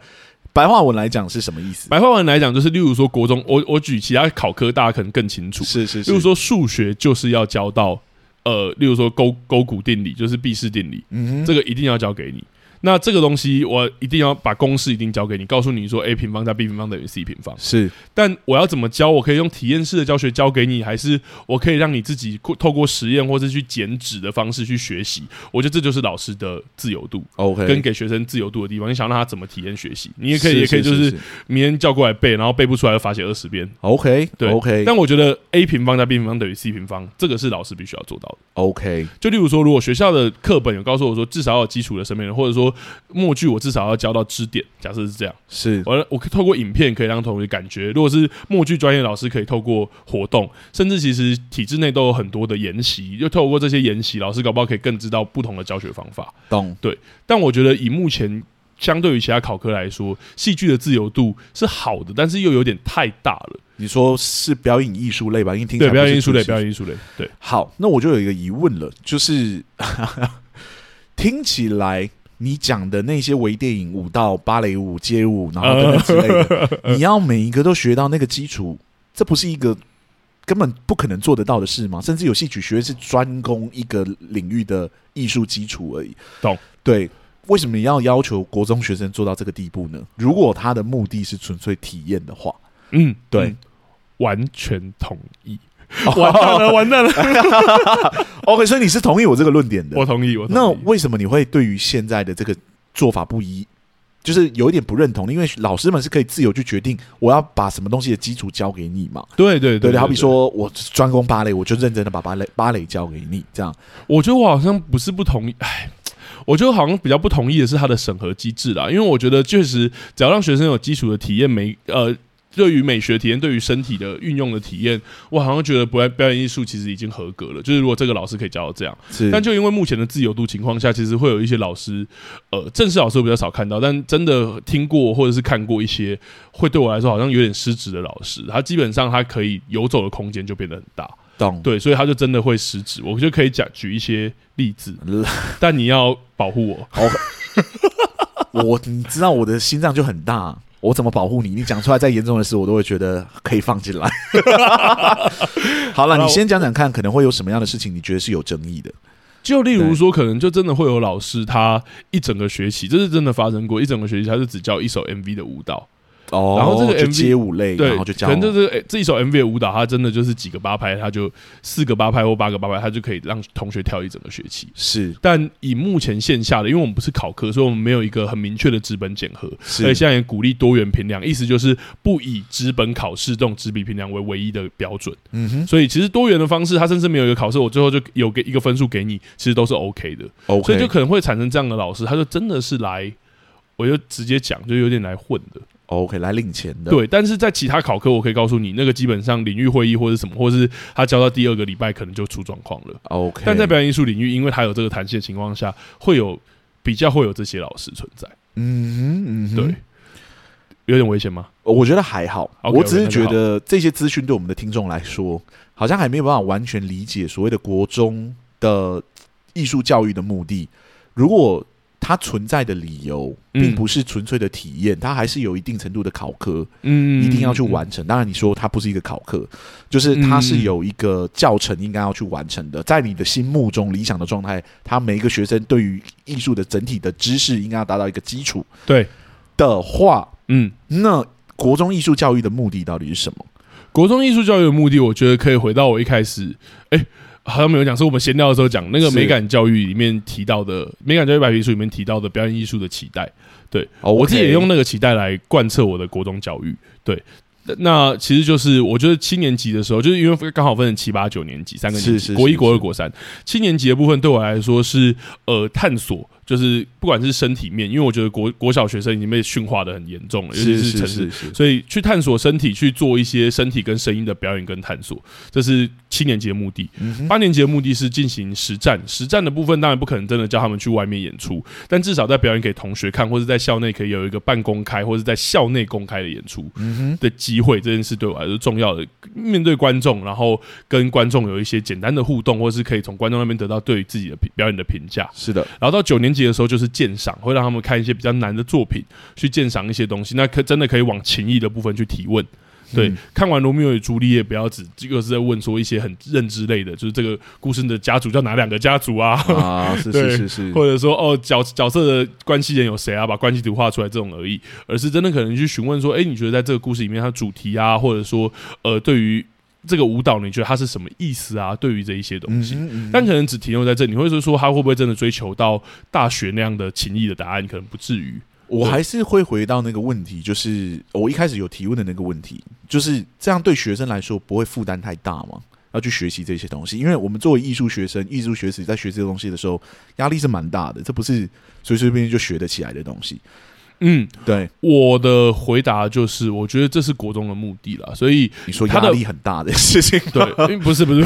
白话文来讲是什么意思？白话文来讲就是，例如说国中，我我举其他考科，大家可能更清楚。是是是，例如说数学就是要教到。呃，例如说勾勾股定理就是毕氏定理，嗯哼，这个一定要教给你。那这个东西我一定要把公式一定教给你，告诉你说 a 平方加 b 平方等于 c 平方。是，但我要怎么教？我可以用体验式的教学教给你，还是我可以让你自己透过实验或者去剪纸的方式去学习？我觉得这就是老师的自由度，OK，跟给学生自由度的地方。你想让他怎么体验学习，你也可以，也可以就是明天叫过来背，然后背不出来就罚写二十遍，OK，对，OK。但我觉得 a 平方加 b 平方等于 c 平方，这个是老师必须要做到的，OK。就例如说，如果学校的课本有告诉我说，至少要有基础的生命，或者说默剧，我至少要教到支点。假设是这样，是我我透过影片可以让同学感觉，如果是默剧专业老师，可以透过活动，甚至其实体制内都有很多的研习，就透过这些研习，老师搞不好可以更知道不同的教学方法。懂对，但我觉得以目前相对于其他考科来说，戏剧的自由度是好的，但是又有点太大了。你说是表演艺术类吧？因为听对表演艺术类，表演艺术类。对，好，那我就有一个疑问了，就是 <laughs> 听起来你讲的那些微电影、舞蹈、芭蕾舞、街舞，然后等等之类的，<laughs> 你要每一个都学到那个基础，这不是一个根本不可能做得到的事吗？甚至有戏曲学院是专攻一个领域的艺术基础而已。懂？对，为什么你要要求国中学生做到这个地步呢？如果他的目的是纯粹体验的话，嗯，对。嗯完全同意，<laughs> 完蛋了，完蛋了。<laughs> OK，所以你是同意我这个论点的？我同意，我同意。那为什么你会对于现在的这个做法不一，就是有一点不认同？因为老师们是可以自由去决定，我要把什么东西的基础教给你嘛？对对对，对，好比说我专攻芭蕾，我就认真的把芭蕾芭蕾教给你。这样，我觉得我好像不是不同意，哎，我觉得好像比较不同意的是它的审核机制啦。因为我觉得确实，只要让学生有基础的体验，没呃。对于美学体验，对于身体的运用的体验，我好像觉得表表演艺术其实已经合格了。就是如果这个老师可以教到这样，但就因为目前的自由度情况下，其实会有一些老师，呃，正式老师我比较少看到，但真的听过或者是看过一些，会对我来说好像有点失职的老师。他基本上他可以游走的空间就变得很大，懂？对，所以他就真的会失职。我就可以讲举一些例子，<laughs> 但你要保护我。好，我你知道我的心脏就很大。我怎么保护你？你讲出来再严重的事，我都会觉得可以放进来。<laughs> 好了，你先讲讲看，可能会有什么样的事情，你觉得是有争议的？就例如说，可能就真的会有老师，他一整个学期，这是真的发生过，一整个学期他是只教一首 MV 的舞蹈。哦，然后这个 MV 街舞类，对，然后就教可能就是这一首 MV 的舞蹈，它真的就是几个八拍，它就四个八拍或八个八拍，它就可以让同学跳一整个学期。是，但以目前线下的，因为我们不是考科，所以我们没有一个很明确的纸本检核，是。所以现在也鼓励多元评量，意思就是不以纸本考试这种纸笔评量为唯一的标准。嗯哼，所以其实多元的方式，它甚至没有一个考试，我最后就有给一个分数给你，其实都是 OK 的。OK，所以就可能会产生这样的老师，他就真的是来，我就直接讲，就有点来混的。OK，来领钱的。对，但是在其他考科，我可以告诉你，那个基本上领域会议或者什么，或者是他交到第二个礼拜，可能就出状况了。OK，但在表演艺术领域，因为他有这个弹性的情况下，会有比较会有这些老师存在。嗯哼，嗯哼，对，有点危险吗？我觉得还好。Okay, 我只是觉得这些资讯对我们的听众来说，好像还没有办法完全理解所谓的国中的艺术教育的目的。如果它存在的理由，并不是纯粹的体验，它还是有一定程度的考科，嗯，一定要去完成。当然，你说它不是一个考科，就是它是有一个教程应该要去完成的。在你的心目中理想的状态，它每一个学生对于艺术的整体的知识应该要达到一个基础。对的话，嗯，那国中艺术教育的目的到底是什么？国中艺术教育的目的，我觉得可以回到我一开始，哎。好像没有讲，是我们闲聊的时候讲那个美感教育里面提到的美感教育白皮书里面提到的表演艺术的期待。对，okay. 我自己也用那个期待来贯彻我的国中教育。对，那其实就是我觉得七年级的时候，就是因为刚好分成七八九年级三个年级，国一、国二、国三。七年级的部分对我来说是呃探索。就是不管是身体面，因为我觉得国国小学生已经被驯化的很严重了，尤其是城市，所以去探索身体，去做一些身体跟声音的表演跟探索，这是七年级的目的。八年级的目的是进行实战，实战的部分当然不可能真的叫他们去外面演出，但至少在表演给同学看，或者在校内可以有一个半公开，或者在校内公开的演出的机会，这件事对我来说重要的。面对观众，然后跟观众有一些简单的互动，或是可以从观众那边得到对于自己的表演的评价。是的，然后到九年级的时候就是鉴赏，会让他们看一些比较难的作品，去鉴赏一些东西。那可真的可以往情谊的部分去提问。对，嗯、看完罗密欧与朱丽叶，不要只这个是在问说一些很认知类的，就是这个故事的家族叫哪两个家族啊？啊，<laughs> 是是是是，或者说哦角角色的关系人有谁啊？把关系图画出来这种而已，而是真的可能去询问说，哎、欸，你觉得在这个故事里面，它主题啊，或者说呃，对于这个舞蹈，你觉得它是什么意思啊？对于这一些东西，嗯嗯、但可能只停留在这里，你会是说他会不会真的追求到大学那样的情谊的答案？可能不至于。我还是会回到那个问题，就是我一开始有提问的那个问题，就是这样对学生来说不会负担太大吗？要去学习这些东西，因为我们作为艺术学生、艺术学子，在学这些东西的时候，压力是蛮大的，这不是随随便便就学得起来的东西。嗯，对，我的回答就是，我觉得这是国中的目的啦。所以你说压力很大的事情，对，不 <laughs> 是不是，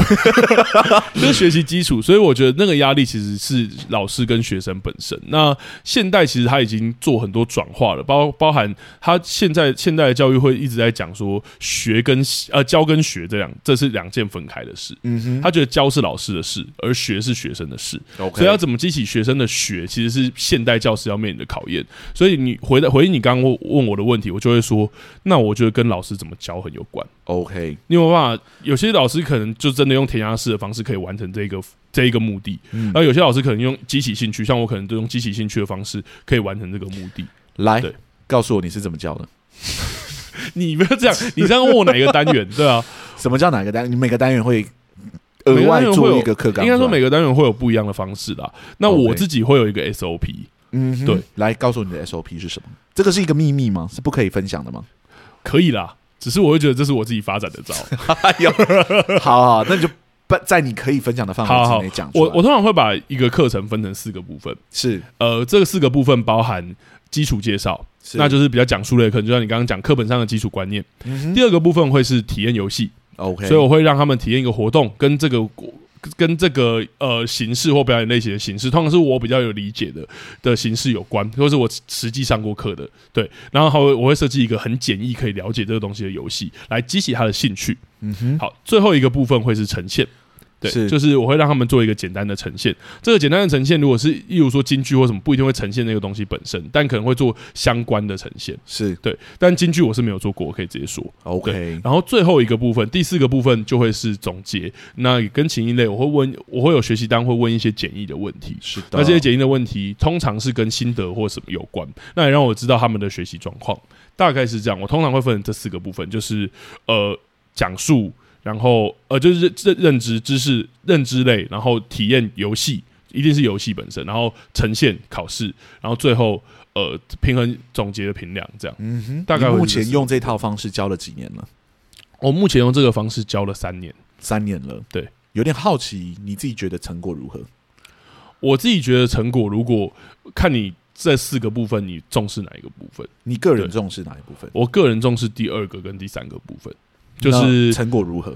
就 <laughs> 是学习基础。所以我觉得那个压力其实是老师跟学生本身。那现代其实他已经做很多转化了，包包含他现在现代的教育会一直在讲说学跟呃教跟学这两，这是两件分开的事。嗯哼，他觉得教是老师的事，而学是学生的事。Okay 所以要怎么激起学生的学，其实是现代教师要面临的考验。所以你。回答回应你刚刚问问我的问题，我就会说，那我觉得跟老师怎么教很有关。OK，你有没有办法？有些老师可能就真的用填鸭式的方式可以完成这个这一个目的，嗯，而有些老师可能用激起兴趣，像我可能就用激起兴趣的方式可以完成这个目的。来，告诉我你是怎么教的？<laughs> 你不要这样，你这样问我哪一个单元？对啊，<laughs> 什么叫哪个单？你每个单元会额外做一个课纲，应该说每个单元会有不一样的方式啦。那我自己会有一个 SOP。嗯，对，来告诉你的 SOP 是什么？这个是一个秘密吗？是不可以分享的吗？可以啦，只是我会觉得这是我自己发展的招。<laughs> 好好，那你就在你可以分享的范围之内讲。我我通常会把一个课程分成四个部分，是呃，这个四个部分包含基础介绍，是那就是比较讲述类，可能就像你刚刚讲课本上的基础观念。嗯、第二个部分会是体验游戏，OK，所以我会让他们体验一个活动，跟这个。跟这个呃形式或表演类型的形式，通常是我比较有理解的的形式有关，或是我实际上过课的，对。然后还会我会设计一个很简易可以了解这个东西的游戏，来激起他的兴趣。嗯哼。好，最后一个部分会是呈现。对，是就是我会让他们做一个简单的呈现。这个简单的呈现，如果是例如说京剧或什么，不一定会呈现那个东西本身，但可能会做相关的呈现。是对，但京剧我是没有做过，我可以直接说。OK。然后最后一个部分，第四个部分就会是总结。那跟情谊类，我会问，我会有学习单会问一些简易的问题。是的。那这些简易的问题，通常是跟心得或什么有关。那也让我知道他们的学习状况，大概是这样。我通常会分成这四个部分，就是呃，讲述。然后呃，就是认认知知识、认知类，然后体验游戏，一定是游戏本身，然后呈现考试，然后最后呃平衡总结的评量，这样。嗯哼，大概目前用这套方式教了几年了？我目前用这个方式教了三年，三年了。对，有点好奇，你自己觉得成果如何？我自己觉得成果，如果看你这四个部分，你重视哪一个部分？你个人重视哪一部分？我个人重视第二个跟第三个部分。就是成果如何？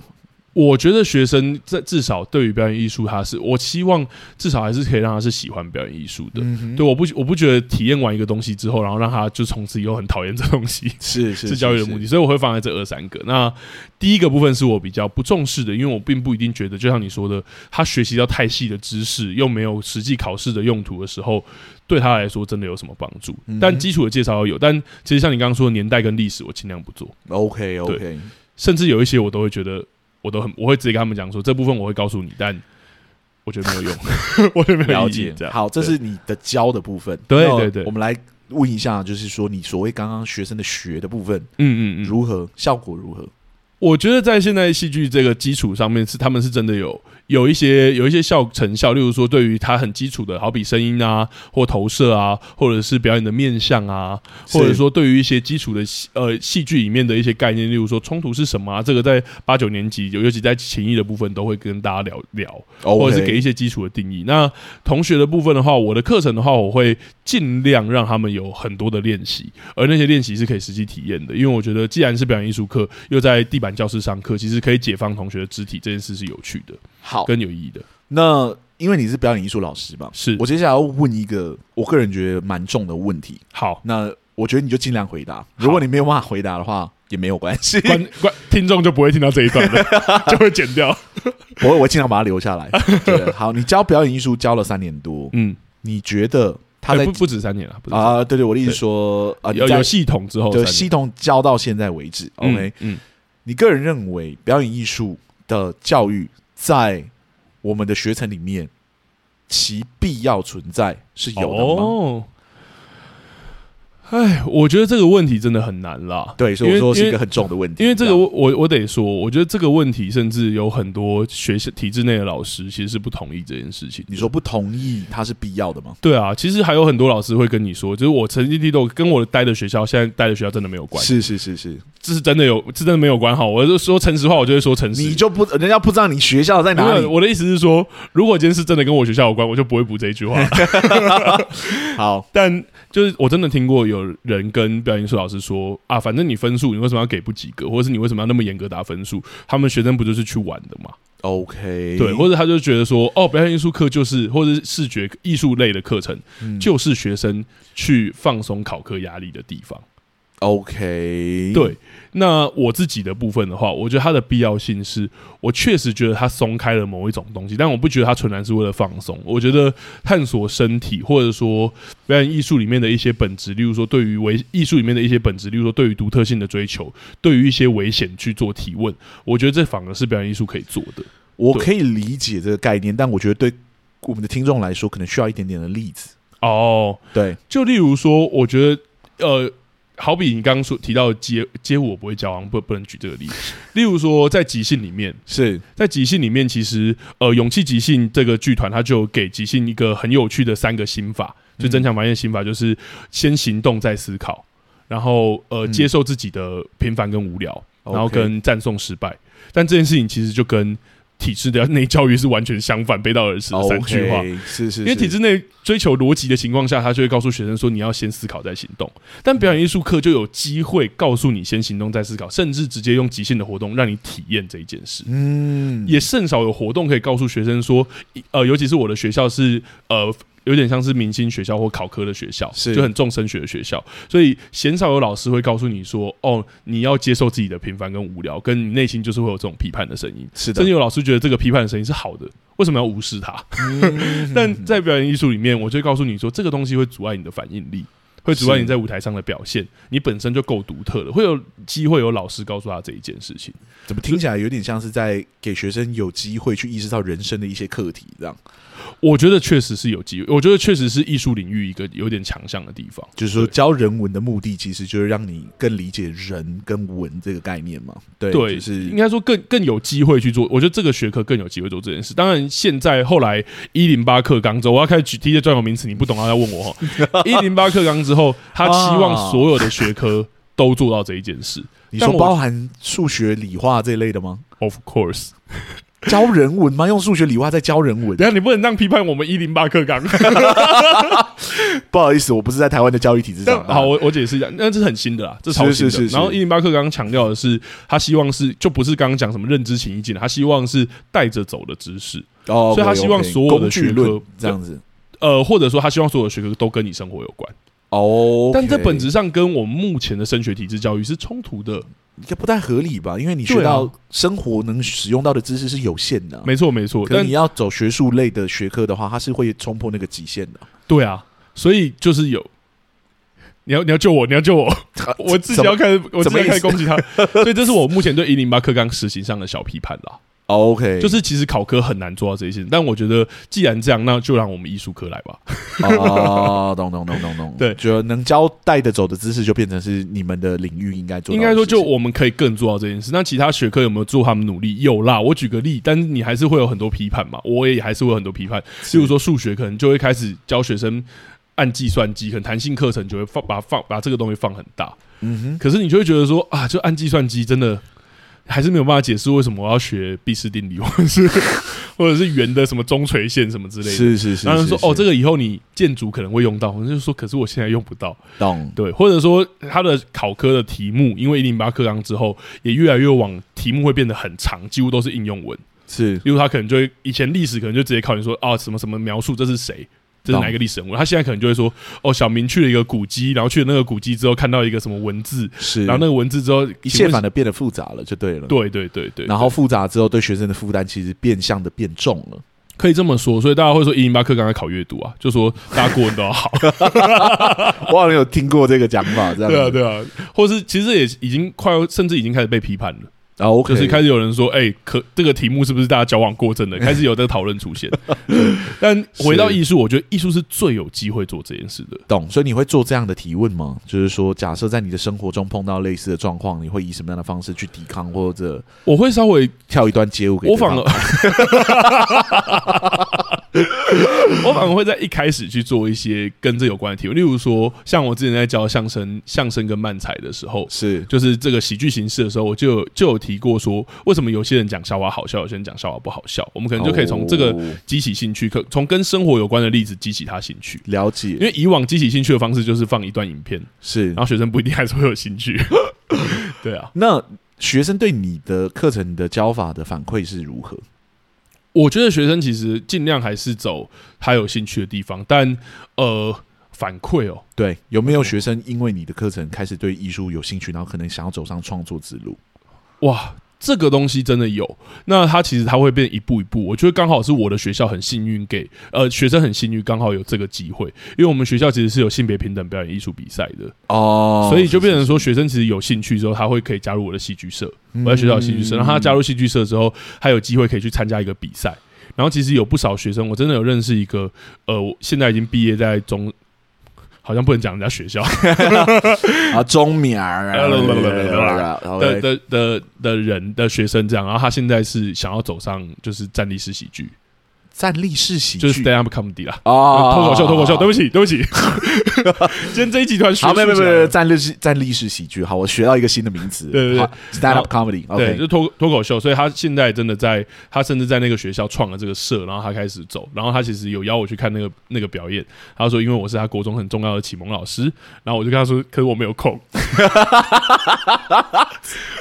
我觉得学生在至少对于表演艺术，他是我希望至少还是可以让他是喜欢表演艺术的。嗯、对，我不我不觉得体验完一个东西之后，然后让他就从此以后很讨厌这东西，是是 <laughs> 是教育的目的。所以我会放在这二三个。那第一个部分是我比较不重视的，因为我并不一定觉得，就像你说的，他学习到太细的知识，又没有实际考试的用途的时候，对他来说真的有什么帮助？嗯、但基础的介绍要有，但其实像你刚刚说的年代跟历史，我尽量不做。OK OK。甚至有一些我都会觉得，我都很我会直接跟他们讲说，这部分我会告诉你，但我觉得没有用，<laughs> 我觉得没有意义。好，这是你的教的部分。对对对，我们来问一下，就是说你所谓刚刚学生的学的部分，嗯嗯嗯，如何效果如何？我觉得在现在戏剧这个基础上面，是他们是真的有。有一些有一些效成效，例如说，对于他很基础的，好比声音啊，或投射啊，或者是表演的面相啊，或者说对于一些基础的呃戏剧里面的一些概念，例如说冲突是什么啊，这个在八九年级，尤其在情谊的部分，都会跟大家聊聊.或者是给一些基础的定义。那同学的部分的话，我的课程的话，我会尽量让他们有很多的练习，而那些练习是可以实际体验的，因为我觉得既然是表演艺术课，又在地板教室上课，其实可以解放同学的肢体，这件事是有趣的。好，更有意义的。那因为你是表演艺术老师嘛？是我接下来要问一个我个人觉得蛮重的问题。好，那我觉得你就尽量回答。如果你没有办法回答的话，也没有关系，<laughs> 观观听众就不会听到这一段了，<laughs> 就会剪掉。我我尽量把它留下来。<laughs> 对，好，你教表演艺术教了三年多，嗯，你觉得他在不不止三年了啊？对对，我的意思说啊，有有系统之后，就系统教到现在为止。OK，嗯。你个人认为表演艺术的教育在我们的学程里面，其必要存在是有的吗？哎，我觉得这个问题真的很难啦。对，所以我说是一个很重的问题。因为这个我我我得说，我觉得这个问题甚至有很多学校体制内的老师其实是不同意这件事情。你说不同意，他是必要的吗？对啊，其实还有很多老师会跟你说，就是我成绩低都跟我待的学校，现在待的学校真的没有关系。是是是是，这是真的有，这真的没有关好。我就说诚实话，我就会说诚实。你就不，人家不知道你学校在哪里。我的意思是说，如果今天是真的跟我学校有关，我就不会补这一句话。<laughs> <laughs> 好，但。就是我真的听过有人跟表演艺术老师说啊，反正你分数，你为什么要给不及格，或者是你为什么要那么严格打分数？他们学生不就是去玩的吗？OK，对，或者他就觉得说，哦，表演艺术课就是，或者是视觉艺术类的课程，嗯，就是学生去放松考科压力的地方。OK，对。那我自己的部分的话，我觉得它的必要性是，我确实觉得它松开了某一种东西，但我不觉得它纯然是为了放松。我觉得探索身体，或者说表演艺术里面的一些本质，例如说对于危艺术里面的一些本质，例如说对于独特性的追求，对于一些危险去做提问，我觉得这反而是表演艺术可以做的。我可以理解这个概念，但我觉得对我们的听众来说，可能需要一点点的例子。哦，对，就例如说，我觉得呃。好比你刚刚说提到街街舞，我不会教，不不能举这个例子。例如说，在即兴里面，是。在即兴里面，其实呃，勇气即兴这个剧团，它就给即兴一个很有趣的三个心法，就增强发现心法，就是先行动再思考，然后呃，接受自己的平凡跟无聊，然后跟赞颂失败。但这件事情其实就跟体制的内教育是完全相反，背道而驰的三句话。Okay, 是，是是，因为体制内追求逻辑的情况下，他就会告诉学生说，你要先思考再行动。但表演艺术课就有机会告诉你先行动再思考，甚至直接用即兴的活动让你体验这一件事。嗯，也甚少有活动可以告诉学生说，呃，尤其是我的学校是呃。有点像是明星学校或考科的学校，是就很重升学的学校，所以鲜少有老师会告诉你说：“哦，你要接受自己的平凡跟无聊，跟你内心就是会有这种批判的声音。”是的，甚至有老师觉得这个批判的声音是好的，为什么要无视它？嗯、<laughs> 但在表演艺术里面，我就会告诉你说，这个东西会阻碍你的反应力，会阻碍你在舞台上的表现。你本身就够独特了，会有机会有老师告诉他这一件事情。怎么听起来有点像是在给学生有机会去意识到人生的一些课题，这样？我觉得确实是有机会，我觉得确实是艺术领域一个有点强项的地方。就是说，教人文的目的其实就是让你更理解人跟文这个概念嘛。对，对，就是应该说更更有机会去做。我觉得这个学科更有机会做这件事。当然，现在后来一零八课纲之后，我要开始举提一些专有名词，你不懂啊，要问我哈。一零八课纲之后，他期望所有的学科都做到这一件事。你说包含数学、理化这一类的吗？Of course。教人文吗？用数学理化在教人文？等下你不能这样批判我们一零八课纲。<laughs> 不好意思，我不是在台湾的教育体制上。好，我我解释一下，那这是很新的啦，这超新的。是是是是，然后一零八课纲强调的是，他希望是就不是刚刚讲什么认知情意境，他希望是带着走的知识。所以他希望所有的学科这样子，呃，或者说他希望所有的学科都跟你生活有关。哦但这本质上跟我们目前的升学体制教育是冲突的。这不太合理吧？因为你学到生活能使用到的知识是有限的，啊，没错没错。但你要走学术类的学科的话，它是会冲破那个极限的。对啊，所以就是有，你要你要救我，你要救我，<laughs> 我自己要开始，我自己要开始攻击他。所以这是我目前对一零八课纲实行上的小批判啦。OK，就是其实考科很难做到这些，但我觉得既然这样，那就让我们艺术科来吧。哦，<laughs> 懂懂懂懂懂，对，就能教带得走的知识，就变成是你们的领域应该做。应该说，就我们可以更做到这件事。那其他学科有没有做他们努力？有啦，我举个例，但是你还是会有很多批判嘛。我也还是会有很多批判。例如说数学，可能就会开始教学生按计算机，可能弹性课程就会放把放把这个东西放很大。嗯哼，可是你就会觉得说啊，就按计算机真的。还是没有办法解释为什么我要学毕氏定理，<laughs> 或者是或者是圆的什么中垂线什么之类的。是是是。然后说哦，这个以后你建筑可能会用到，就是说，可是我现在用不到。懂。对，或者说他的考科的题目，因为一零八课纲之后，也越来越往题目会变得很长，几乎都是应用文。是。因为他可能就会以前历史可能就直接考你说啊什么什么描述这是谁。这是哪一个历史人物？他现在可能就会说：“哦，小明去了一个古迹，然后去了那个古迹之后，看到一个什么文字，是，然后那个文字之后，一切反而变得复杂了，就对了。对对对对，然后复杂之后，对学生的负担其实变相的变重了，可以这么说。所以大家会说一零八课刚才考阅读啊，就说大家国文都要好。<laughs> 我好像有听过这个讲法，这样对啊对啊，或是其实也已经快要，甚至已经开始被批判了。然后、oh, okay. 就是开始有人说，哎、欸，可这个题目是不是大家交往过正的？<laughs> 开始有这个讨论出现。<laughs> 但回到艺术，我觉得艺术是最有机会做这件事的。懂？所以你会做这样的提问吗？就是说，假设在你的生活中碰到类似的状况，你会以什么样的方式去抵抗，或者我会稍微跳一段街舞给我反而。<laughs> 我反而会在一开始去做一些跟这有关的题目，例如说，像我之前在教相声、相声跟漫才的时候，是就是这个喜剧形式的时候，我就有就有提过说，为什么有些人讲笑话好笑，有些人讲笑话不好笑？我们可能就可以从这个激起兴趣，可从跟生活有关的例子激起他兴趣。了解，因为以往激起兴趣的方式就是放一段影片，是，然后学生不一定还是会有兴趣。<laughs> 对啊，那学生对你的课程的教法的反馈是如何？我觉得学生其实尽量还是走他有兴趣的地方，但呃，反馈哦，对，有没有学生因为你的课程开始对艺术有兴趣，然后可能想要走上创作之路？哇！这个东西真的有，那它其实它会变一步一步。我觉得刚好是我的学校很幸运，给呃学生很幸运，刚好有这个机会。因为我们学校其实是有性别平等表演艺术比赛的哦，所以就变成说学生其实有兴趣之后，他会可以加入我的戏剧社。我在学校有戏剧社，然后他加入戏剧社之后，他有机会可以去参加一个比赛。然后其实有不少学生，我真的有认识一个，呃，现在已经毕业在中。好像不能讲人家学校 <laughs> 啊，中名儿的的的的人的学生这样，然后他现在是想要走上就是站立式喜剧。站立式喜剧就是 stand up comedy 啦，哦，脱口秀，脱口秀，对不起，对不起，<laughs> 今天这一集团学，好，没有没有没有，站立式站立式喜剧，好，我学到一个新的名词，对对对，stand up comedy，对，就脱脱口秀，所以他现在真的在，他甚至在那个学校创了这个社，然后他开始走，然后他其实有邀我去看那个那个表演，他说因为我是他国中很重要的启蒙老师，然后我就跟他说，可是我没有空，<laughs>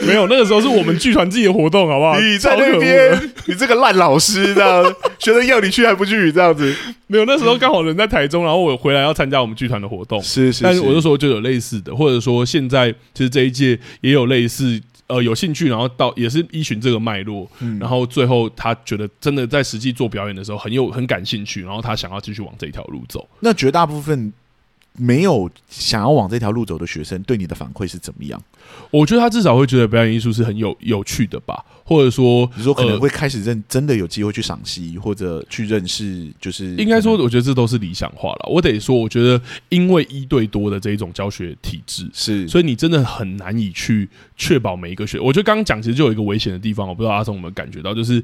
没有，那个时候是我们剧团自己的活动，好不好？你在那边，你这个烂老师，这样学生。要你去还不去？这样子 <laughs> 没有。那时候刚好人在台中，然后我回来要参加我们剧团的活动。是是，是，但是我就说就有类似的，或者说现在其实这一届也有类似，呃，有兴趣，然后到也是依循这个脉络，嗯、然后最后他觉得真的在实际做表演的时候很有很感兴趣，然后他想要继续往这条路走。那绝大部分。没有想要往这条路走的学生，对你的反馈是怎么样？我觉得他至少会觉得表演艺术是很有有趣的吧，或者说，你说可能会开始认真的有机会去赏析，或者去认识，就是应该说，我觉得这都是理想化了。我得说，我觉得因为一对多的这一种教学体制是，所以你真的很难以去确保每一个学。我觉得刚刚讲其实就有一个危险的地方，我不知道阿松有没有感觉到，就是。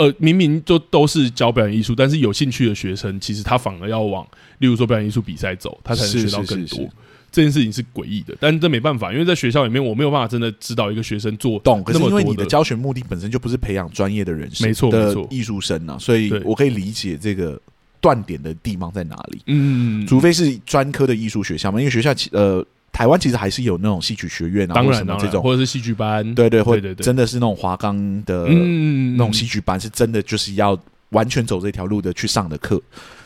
呃，明明就都是教表演艺术，但是有兴趣的学生，其实他反而要往，例如说表演艺术比赛走，他才能学到更多。这件事情是诡异的，但是这没办法，因为在学校里面，我没有办法真的指导一个学生做懂。可是因为你的教学目的本身就不是培养专业的人士，没错，没错，艺术生啊，所以我可以理解这个断点的地方在哪里。嗯，除非是专科的艺术学校嘛，因为学校呃。台湾其实还是有那种戏曲学院啊，当然这种，或者是戏剧班，对对，对对对，真的是那种华冈的那种戏剧班，是真的就是要完全走这条路的去上的课。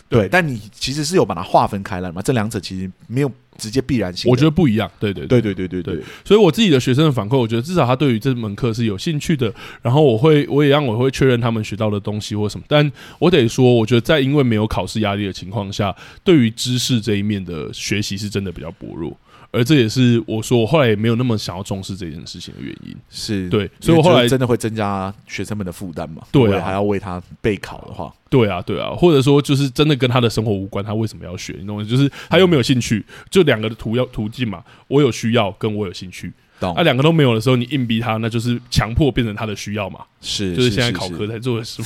对，但你其实是有把它划分开来嘛，这两者其实没有直接必然性。我觉得不一样。对对对对对对对。所以我自己的学生的反馈，我觉得至少他对于这门课是有兴趣的。然后我会，我也让我会确认他们学到的东西或什么。但我得说，我觉得在因为没有考试压力的情况下，对于知识这一面的学习是真的比较薄弱。而这也是我说我后来也没有那么想要重视这件事情的原因，是对，所以我后来真的会增加学生们的负担嘛？对啊，还要为他备考的话，对啊，对啊，或者说就是真的跟他的生活无关，他为什么要学？你懂吗？就是他又没有兴趣，就两个的途要途径嘛，我有需要跟我有兴趣。那两、啊、个都没有的时候，你硬逼他，那就是强迫变成他的需要嘛？是，就是现在考科才做的事。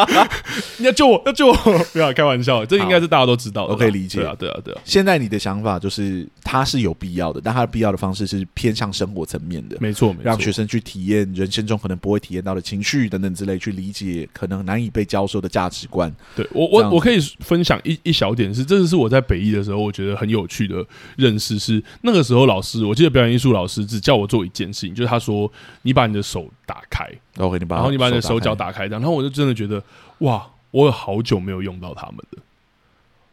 <laughs> 你要救我，要救我！不要开玩笑，这应该是大家都知道的，我可以理解。对啊，对啊，对啊。现在你的想法就是，他是有必要的，但他的必要的方式是偏向生活层面的，没错，没错。让学生去体验人生中可能不会体验到的情绪等等之类，去理解可能难以被教授的价值观。对我，我我可以分享一一小点是，这是我在北艺的时候，我觉得很有趣的认识是，那个时候老师，我记得表演艺术老师。只叫我做一件事情，就是他说：“你把你的手打开，OK，你把然后你把你的手脚打开，然后我就真的觉得，哇，我有好久没有用到他们的，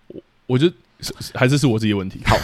我我就。”还是是我自己的问题。好，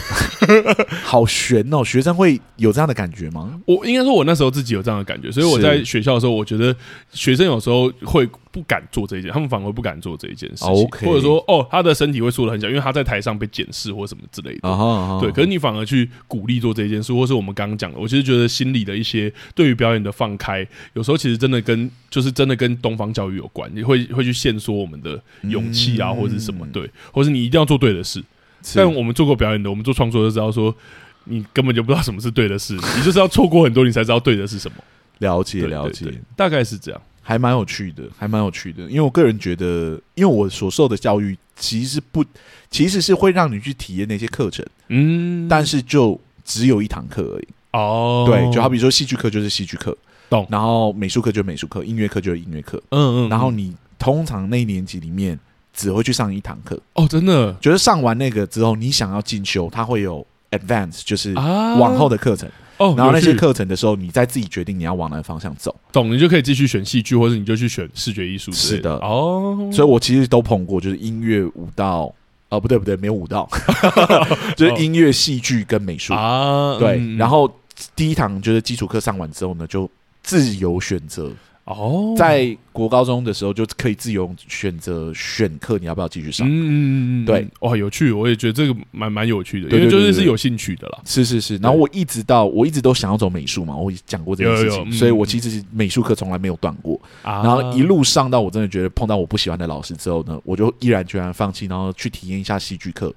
<laughs> 好悬哦！学生会有这样的感觉吗？我应该说，我那时候自己有这样的感觉，所以我在学校的时候，我觉得学生有时候会不敢做这一件，他们反而不敢做这一件事情，okay. 或者说哦，他的身体会缩得很小，因为他在台上被检视或什么之类的。Uh -huh, uh -huh. 对，可是你反而去鼓励做这一件事，或是我们刚刚讲的，我其实觉得心里的一些对于表演的放开，有时候其实真的跟就是真的跟东方教育有关，你会会去限缩我们的勇气啊，或者是什么对，或是你一定要做对的事。但我们做过表演的，我们做创作就知道说，你根本就不知道什么是对的事，你就是要错过很多，你才知道对的是什么。了解，了解，大概是这样。还蛮有趣的，还蛮有趣的。因为我个人觉得，因为我所受的教育其实不，其实是会让你去体验那些课程，嗯，但是就只有一堂课而已。哦，对，就好比说戏剧课就是戏剧课，懂。然后美术课就是美术课，音乐课就是音乐课，嗯嗯。然后你通常那一年级里面只会去上一堂课。哦，真的，就是上完那个之后，你想要进修，它会有 advance，就是往后的课程。哦，然后那些课程的时候，你再自己决定你要往哪个方向走，懂？你就可以继续选戏剧，或者你就去选视觉艺术。是的，哦，所以我其实都碰过，就是音乐、舞蹈，哦，不对不对，没有舞蹈，<laughs> 就是音乐、戏剧跟美术啊。对，然后第一堂就是基础课上完之后呢，就自由选择。哦，在国高中的时候就可以自由选择选课，你要不要继续上？嗯嗯嗯，对，哇，有趣，我也觉得这个蛮蛮有趣的，因为就是是有兴趣的啦。是是是，然后我一直到我一直都想要走美术嘛，我讲过这件事情，所以我其实美术课从来没有断过。然后一路上到我真的觉得碰到我不喜欢的老师之后呢，我就毅然决然放弃，然后去体验一下戏剧课，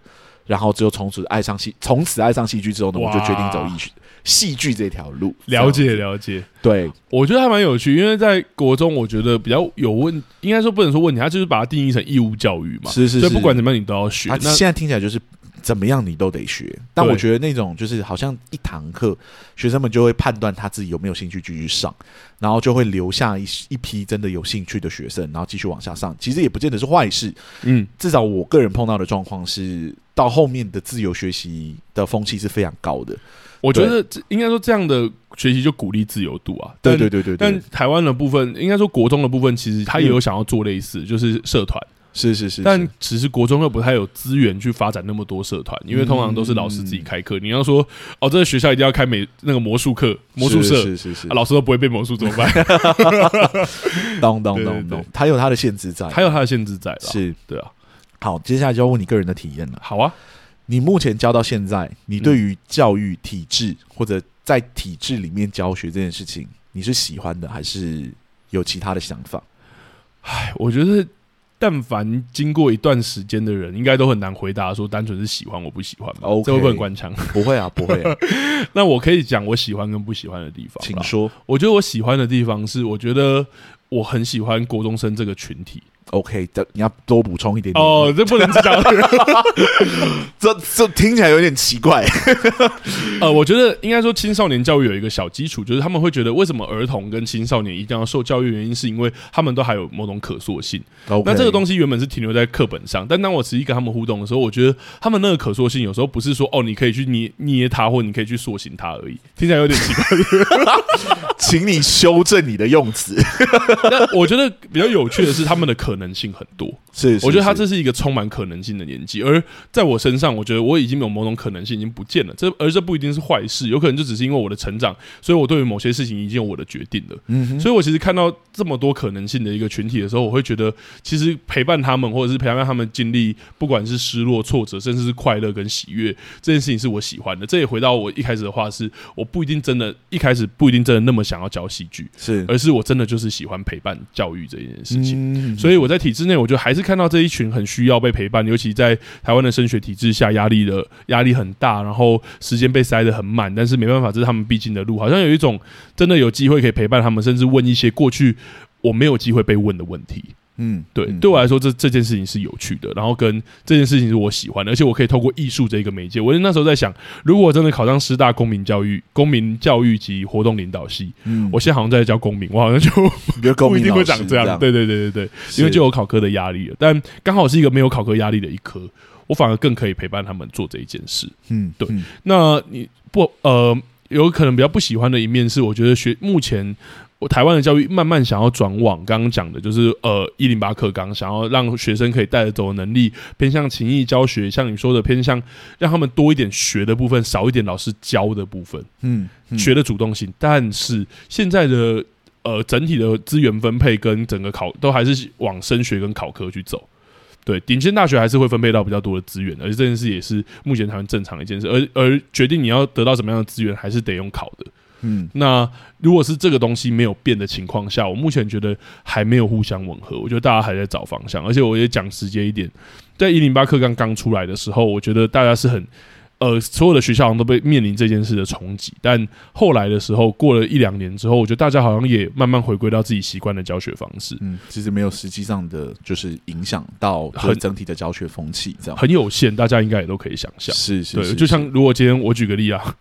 然后之后从此爱上戏，从此爱上戏剧之后呢，我就决定走艺术。戏剧这条路，了解了解，对，我觉得还蛮有趣，因为在国中，我觉得比较有问，应该说不能说问题，他就是把它定义成义务教育嘛，是是是，所以不管怎么样你都要学。那现在听起来就是怎么样你都得学，但我觉得那种就是好像一堂课，学生们就会判断他自己有没有兴趣继续上，然后就会留下一一批真的有兴趣的学生，然后继续往下上。其实也不见得是坏事，嗯，至少我个人碰到的状况是，到后面的自由学习的风气是非常高的。我觉得这应该说这样的学习就鼓励自由度啊。对对对对，但台湾的部分，应该说国中的部分，其实他也有想要做类似，就是社团。是是是。但其实国中又不太有资源去发展那么多社团，因为通常都是老师自己开课。你要说哦，这个学校一定要开美那个魔术课、魔术社，是是是，老师都不会背魔术怎么办？咚咚咚咚，他有他的限制在，他有他的限制在。是，对啊。好，接下来就要问你个人的体验了。好啊。你目前教到现在，你对于教育体制或者在体制里面教学这件事情，你是喜欢的还是有其他的想法？唉，我觉得但凡经过一段时间的人，应该都很难回答说单纯是喜欢我不喜欢吧。Okay, 这会不会很官腔？不会啊，<laughs> 不会啊。那我可以讲我喜欢跟不喜欢的地方。请说。我觉得我喜欢的地方是，我觉得我很喜欢国中生这个群体。OK，这你要多补充一点点哦，这不能这样，<laughs> 这这听起来有点奇怪。<laughs> 呃，我觉得应该说青少年教育有一个小基础，就是他们会觉得为什么儿童跟青少年一定要受教育，原因是因为他们都还有某种可塑性。那这个东西原本是停留在课本上，但当我实际跟他们互动的时候，我觉得他们那个可塑性有时候不是说哦，你可以去捏捏它，或你可以去塑形它而已，听起来有点奇怪。<laughs> 请你修正你的用词。那我觉得比较有趣的是他们的可。可能性很多，是，是，我觉得他这是一个充满可能性的年纪，而在我身上，我觉得我已经有某种可能性已经不见了。这而这不一定是坏事，有可能就只是因为我的成长，所以我对于某些事情已经有我的决定了。嗯，所以我其实看到这么多可能性的一个群体的时候，我会觉得，其实陪伴他们，或者是陪伴他们经历，不管是失落、挫折，甚至是快乐跟喜悦，这件事情是我喜欢的。这也回到我一开始的话是，我不一定真的，一开始不一定真的那么想要教戏剧，是，而是我真的就是喜欢陪伴教育这件事情。所以我在体制内，我觉得还是看到这一群很需要被陪伴，尤其在台湾的升学体制下，压力的压力很大，然后时间被塞得很满，但是没办法，这是他们必经的路。好像有一种真的有机会可以陪伴他们，甚至问一些过去我没有机会被问的问题。嗯，对，对我来说，这这件事情是有趣的，然后跟这件事情是我喜欢的，而且我可以透过艺术这一个媒介。我那时候在想，如果我真的考上师大公民教育、公民教育及活动领导系，嗯，我现在好像在教公民，我好像就不一定会长这样。对对对对对，因为就有考科的压力了，但刚好是一个没有考科压力的一科，我反而更可以陪伴他们做这一件事。嗯，对。那你不呃，有可能比较不喜欢的一面是，我觉得学目前。我台湾的教育慢慢想要转往刚刚讲的，就是呃一零八课纲，想要让学生可以带得走的能力偏向情谊教学，像你说的偏向让他们多一点学的部分，少一点老师教的部分，嗯，嗯学的主动性。但是现在的呃整体的资源分配跟整个考都还是往升学跟考科去走。对，顶尖大学还是会分配到比较多的资源，而且这件事也是目前台湾正常的一件事。而而决定你要得到什么样的资源，还是得用考的。嗯，那如果是这个东西没有变的情况下，我目前觉得还没有互相吻合。我觉得大家还在找方向，而且我也讲直接一点，在一零八课刚刚出来的时候，我觉得大家是很。呃，所有的学校好像都被面临这件事的冲击，但后来的时候，过了一两年之后，我觉得大家好像也慢慢回归到自己习惯的教学方式。嗯，其实没有实际上的就是影响到很整体的教学风气，这样很有限，大家应该也都可以想象。是是，对，就像如果今天我举个例啊。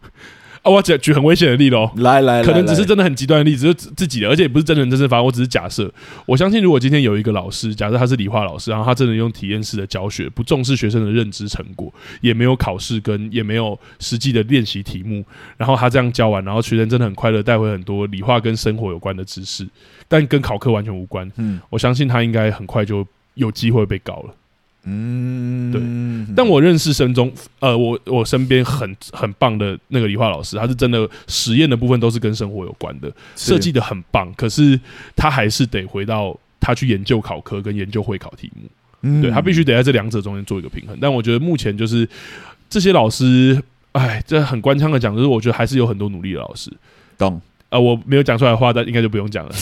啊，我举举很危险的例子哦，来来，可能只是真的很极端的例子，就自己的，而且也不是真人真事发生，我只是假设。我相信，如果今天有一个老师，假设他是理化老师，然后他真的用体验式的教学，不重视学生的认知成果，也没有考试跟也没有实际的练习题目，然后他这样教完，然后学生真的很快乐，带回很多理化跟生活有关的知识，但跟考科完全无关。嗯，我相信他应该很快就有机会被告了。嗯，对。但我认识生中，呃，我我身边很很棒的那个理化老师，他是真的实验的部分都是跟生活有关的，设计的很棒。可是他还是得回到他去研究考科跟研究会考题目，嗯、对他必须得在这两者中间做一个平衡。但我觉得目前就是这些老师，哎，这很官腔的讲，就是我觉得还是有很多努力的老师，懂。呃，我没有讲出来的话，但应该就不用讲了。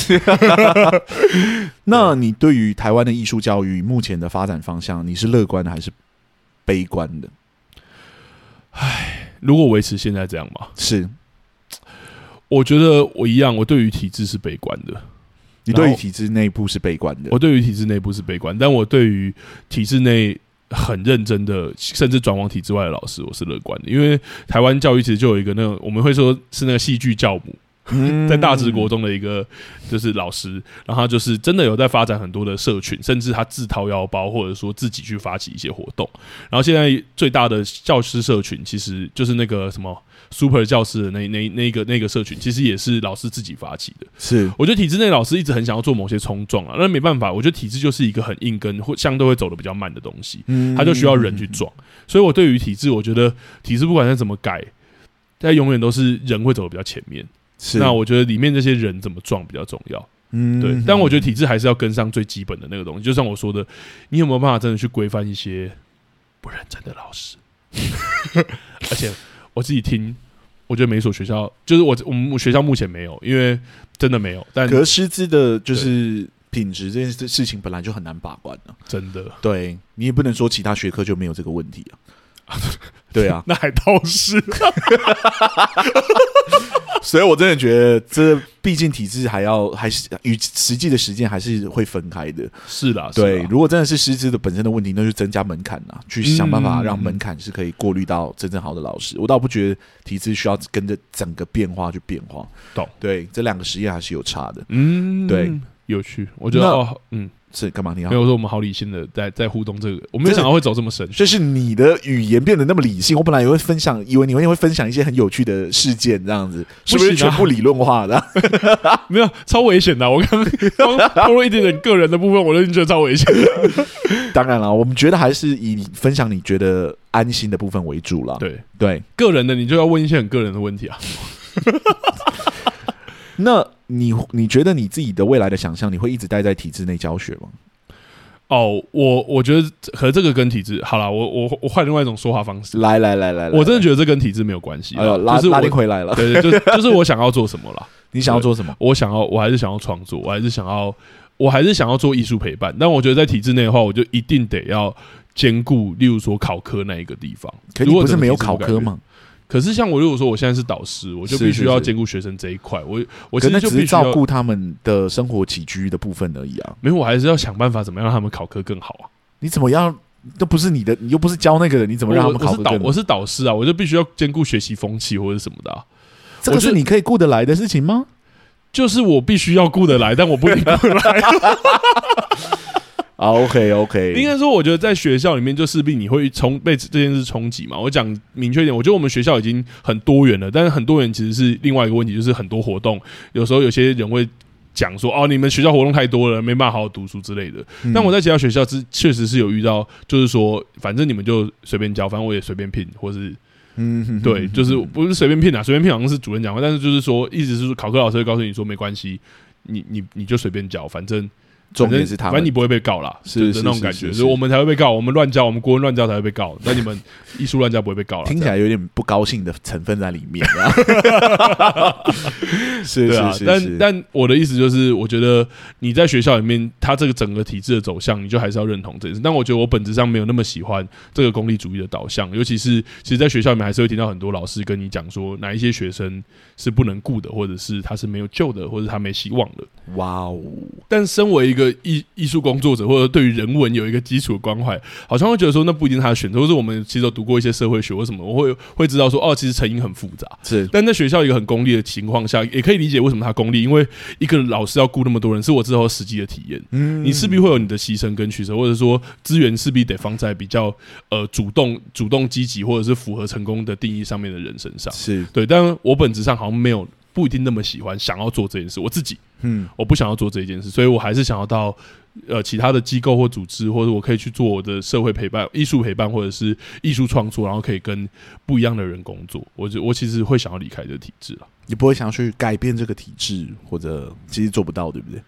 <laughs> 那你对于台湾的艺术教育目前的发展方向，你是乐观的还是悲观的？唉，如果维持现在这样嘛，是。我觉得我一样，我对于体制是悲观的。你对于体制内部是悲观的，我对于体制内部是悲观，但我对于体制内很认真的，甚至转往体制外的老师，我是乐观的。因为台湾教育其实就有一个那种，我们会说是那个戏剧教母。在大直国中的一个就是老师，然后他就是真的有在发展很多的社群，甚至他自掏腰包，或者说自己去发起一些活动。然后现在最大的教师社群，其实就是那个什么 Super 教师的那那那个那个社群，其实也是老师自己发起的。是，我觉得体制内老师一直很想要做某些冲撞啊，那没办法，我觉得体制就是一个很硬根，或相对会走的比较慢的东西，他就需要人去撞。所以我对于体制，我觉得体制不管再怎么改，它永远都是人会走的比较前面。是，那我觉得里面这些人怎么撞比较重要，嗯，对。但我觉得体制还是要跟上最基本的那个东西。就像我说的，你有没有办法真的去规范一些不认真的老师？<laughs> 而且我自己听，我觉得每所学校，就是我我们学校目前没有，因为真的没有。但可师资的就是品质这件事情本来就很难把关了，啊，真的。对，你也不能说其他学科就没有这个问题啊。<laughs> 对啊，<laughs> 那还倒是。<laughs> 所以，我真的觉得，这毕竟体制还要还是与实际的实践还是会分开的。是的，对。如果真的是师资的本身的问题，那就增加门槛呐，去想办法让门槛是可以过滤到真正好的老师。我倒不觉得体制需要跟着整个变化去变化。懂？对，这两个实验还是有差的。嗯，对，有趣。我觉得，哦，嗯。是干嘛？你好，没有说我们好理性的在在互动这个，我没有想到会走这么神。这是你的语言变得那么理性，我本来也会分享，以为你会会分享一些很有趣的事件，这样子是不是全部理论化的？<laughs> 没有，超危险的。我刚刚透露一点点个人的部分，我都觉得超危险。当然了，我们觉得还是以你分享你觉得安心的部分为主了。对对，个人的你就要问一些很个人的问题啊。那你你觉得你自己的未来的想象，你会一直待在体制内教学吗？哦，我我觉得和这个跟体制好了，我我我换另外一种说话方式。来来来来，我真的觉得这跟体制没有关系。哎呦，拉拉你回来了。对对，就是就是我想要做什么了。<laughs> 你想要做什么？我想要，我还是想要创作，我还是想要，我还是想要做艺术陪伴。但我觉得在体制内的话，我就一定得要兼顾，例如说考科那一个地方。可你不是没有考科吗？可是，像我如果说我现在是导师，我就必须要兼顾学生这一块。我我现在就必须照顾他们的生活起居的部分而已啊。没有，我还是要想办法怎么样让他们考科更好啊。你怎么样都不是你的，你又不是教那个人，你怎么让他们考科更好？我是导，我是导师啊，我就必须要兼顾学习风气或者什么的啊。这个是你可以顾得来的事情吗？就是我必须要顾得来，但我不一定顾得来。<laughs> OK OK，应该说，我觉得在学校里面，就势必你会冲被这件事冲击嘛。我讲明确一点，我觉得我们学校已经很多元了，但是很多元其实是另外一个问题，就是很多活动，有时候有些人会讲说，哦，你们学校活动太多了，没办法好好读书之类的。嗯、但我在其他学校是确实是有遇到，就是说，反正你们就随便教，反正我也随便聘，或是嗯，对，就是不是随便聘啊，随便聘好像是主任讲话，但是就是说，意思是说考科老师会告诉你说，没关系。你你你就随便教，反正。重点是他，反正你不会被告啦，是那种感觉，所以我们才会被告，我们乱教，我们国文乱教才会被告，那你们 <laughs> 艺术乱教不会被告了。听起来有点不高兴的成分在里面，<laughs> 是是是，但但我的意思就是，我觉得你在学校里面，他这个整个体制的走向，你就还是要认同这件事。但我觉得我本质上没有那么喜欢这个功利主义的导向，尤其是其实，在学校里面还是会听到很多老师跟你讲说，哪一些学生是不能顾的，或者是他是没有救的，或者他没希望的。哇哦！但身为一个艺艺术工作者，或者对于人文有一个基础的关怀，好像会觉得说，那不一定他的选择。或是我们其实有读过一些社会学，或什么我会会知道说，哦，其实成因很复杂。是，但在学校一个很功利的情况下，也可以理解为什么他功利，因为一个老师要顾那么多人，是我之后实际的体验。嗯，你势必会有你的牺牲跟取舍，或者说资源势必得放在比较呃主动、主动积极，或者是符合成功的定义上面的人身上。是对，但我本质上好像没有。不一定那么喜欢，想要做这件事。我自己，嗯，我不想要做这件事，所以我还是想要到呃其他的机构或组织，或者我可以去做我的社会陪伴、艺术陪伴，或者是艺术创作，然后可以跟不一样的人工作。我就我其实会想要离开这个体制了。你不会想要去改变这个体制，或者其实做不到，对不对？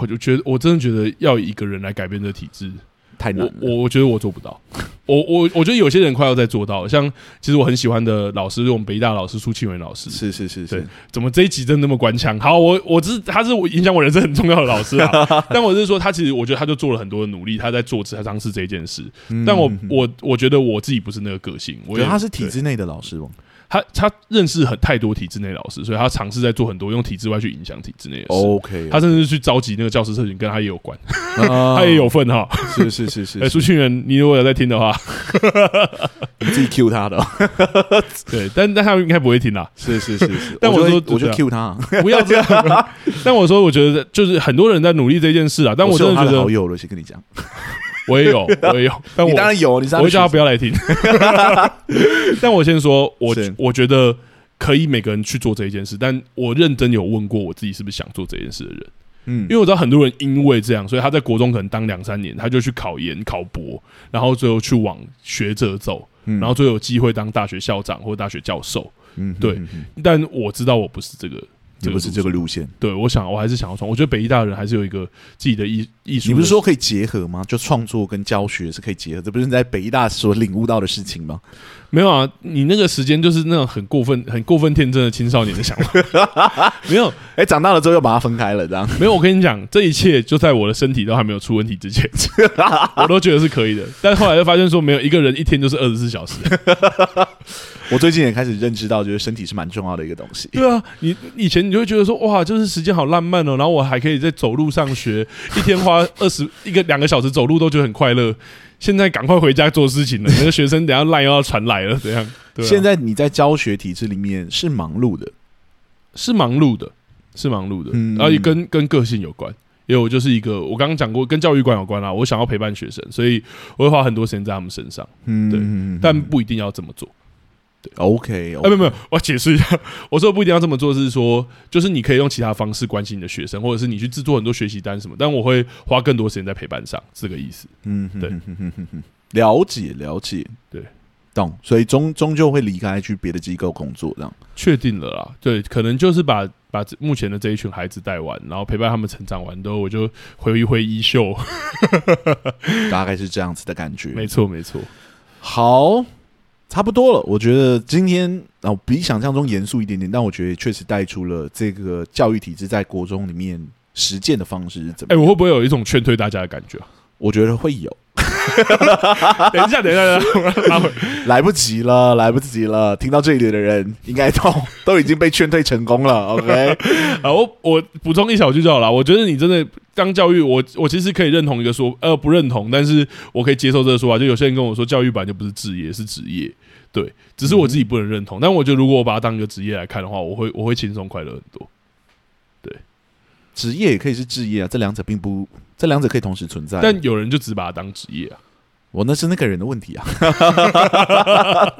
我就觉得，我真的觉得要一个人来改变这个体制。太难了，我我觉得我做不到。我我我觉得有些人快要在做到，像其实我很喜欢的老师，我们北大老师苏庆元老师。是是是是，怎么这一集真的那么官腔？好，我我是他是我影响我人生很重要的老师啊。<laughs> 但我是说，他其实我觉得他就做了很多的努力，他在做他尝试这件事。嗯、但我我我觉得我自己不是那个个性，我觉得他是体制内的老师吗？他他认识很太多体制内老师，所以他尝试在做很多用体制外去影响体制内的事。OK，他甚至是去召集那个教师社群，跟他也有关，<laughs> 他也有份哈。是是是是，哎，苏庆元，你如果有在听的话，<laughs> 你自己 Q 他的。<laughs> 对，但但他应该不会听啦。是是是是，但我说我就 Q 他，不要这样。但我说，我觉得就是很多人在努力这件事啊。但我真的觉得好友了，先跟你讲。我也有，<laughs> 我也有，但我当然有，你我会叫他不要来听。<laughs> 但我先说，我我觉得可以每个人去做这一件事，但我认真有问过我自己是不是想做这件事的人，嗯，因为我知道很多人因为这样，所以他在国中可能当两三年，他就去考研、考博，然后最后去往学者走，然后最后有机会当大学校长或大学教授，嗯，对。但我知道我不是这个。这不是这个路线，对，我想我还是想要创。我觉得北医大的人还是有一个自己的艺艺术。你不是说可以结合吗？就创作跟教学是可以结合，这不是你在北医大所领悟到的事情吗？没有啊，你那个时间就是那种很过分、很过分天真的青少年的想法。<laughs> 没有，哎、欸，长大了之后又把它分开了，这样。没有，我跟你讲，这一切就在我的身体都还没有出问题之前，<laughs> 我都觉得是可以的。但后来又发现说，没有一个人一天就是二十四小时。<laughs> 我最近也开始认知到，觉得身体是蛮重要的一个东西。对啊，你以前你就会觉得说，哇，就是时间好浪漫哦，然后我还可以在走路上学，一天花二十一个两个小时走路都觉得很快乐。现在赶快回家做事情了，<laughs> 那个学生等下赖又要传来了，怎样？对啊、现在你在教学体制里面是忙碌的，是忙碌的，是忙碌的，嗯、然后也跟跟个性有关，因为我就是一个我刚刚讲过跟教育观有关啦，我想要陪伴学生，所以我会花很多时间在他们身上，嗯，对，但不一定要这么做。OK，哎，没有没有，我要解释一下。我说不一定要这么做，是说就是你可以用其他方式关心你的学生，或者是你去制作很多学习单什么。但我会花更多时间在陪伴上，这个意思。嗯，对，<laughs> 了解了解，对，懂。所以终终究会离开去别的机构工作，这样确定了啦。对，可能就是把把目前的这一群孩子带完，然后陪伴他们成长完之后，我就挥一挥衣袖，<laughs> 大概是这样子的感觉。没错，没错。好。差不多了，我觉得今天哦比想象中严肃一点点，但我觉得确实带出了这个教育体制在国中里面实践的方式是怎么样。哎、欸，我会不会有一种劝退大家的感觉啊？我觉得会有。<laughs> 等一下，等一下，来不及了，来不及了。听到这里的人应该都 <laughs> 都已经被劝退成功了。OK，<laughs> 啊，我我补充一小句就好了。我觉得你真的当教育，我我其实可以认同一个说，呃，不认同，但是我可以接受这个说法。就有些人跟我说，教育本来就不是职业，是职业。对，只是我自己不能认同。嗯、但我觉得，如果我把它当一个职业来看的话，我会我会轻松快乐很多。对，职业也可以是置业啊，这两者并不，这两者可以同时存在。但有人就只把它当职业啊。我那是那个人的问题啊，<laughs>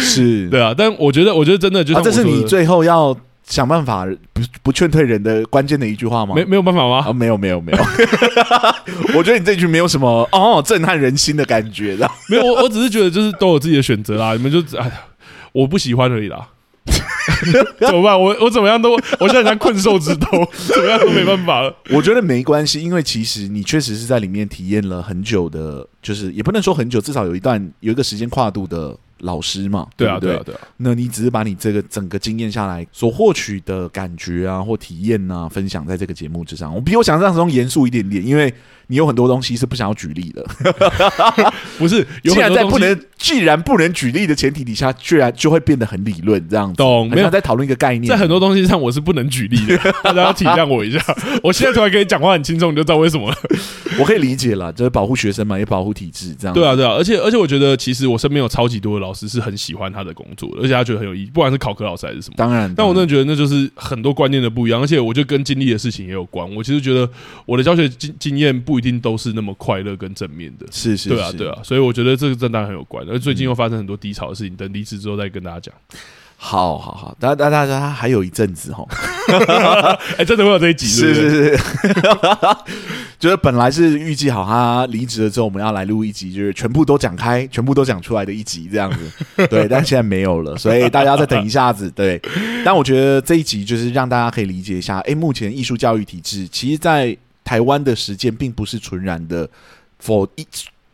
是，对啊，但我觉得，我觉得真的就是、啊，这是你最后要想办法不不劝退人的关键的一句话吗？没没有办法吗？啊，没有没有没有，<laughs> 我觉得你这句没有什么哦震撼人心的感觉没有，我我只是觉得就是都有自己的选择啦，你们就哎呀，我不喜欢而已啦。<laughs> 怎么办？我我怎么样都，我现在像困兽之斗，<laughs> 怎么样都没办法了。我觉得没关系，因为其实你确实是在里面体验了很久的，就是也不能说很久，至少有一段有一个时间跨度的。老师嘛，对啊，对啊，对啊。那你只是把你这个整个经验下来所获取的感觉啊，或体验啊，分享在这个节目之上。我比我想象中严肃一点点，因为你有很多东西是不想要举例的。<laughs> 不是，既然在不能，既然不能举例的前提底下，居然就会变得很理论这样子。懂？没有在讨论一个概念，在很多东西上我是不能举例的，<laughs> 大家要体谅我一下。<laughs> 我现在突然跟你讲话很轻松，你就知道为什么了。我可以理解了，就是保护学生嘛，也保护体制这样。对啊，对啊。而且，而且，我觉得其实我身边有超级多的老师是很喜欢他的工作的，而且他觉得很有意义，不管是考科老师还是什么。当然，但我真的觉得那就是很多观念的不一样，而且我觉得跟经历的事情也有关。我其实觉得我的教学经经验不一定都是那么快乐跟正面的，是是，对啊，对啊。所以我觉得这个真当然很有关。而最近又发生很多低潮的事情，等离职之后再跟大家讲。好好好，大家大家还有一阵子哈，<laughs> 哎，真的会有这一集是是是，是，<laughs> 就是本来是预计好他离职了之后，我们要来录一集，就是全部都讲开，全部都讲出来的一集这样子，<laughs> 对，但现在没有了，所以大家再等一下子，对。但我觉得这一集就是让大家可以理解一下，哎，目前艺术教育体制，其实，在台湾的实践并不是纯然的 for 一。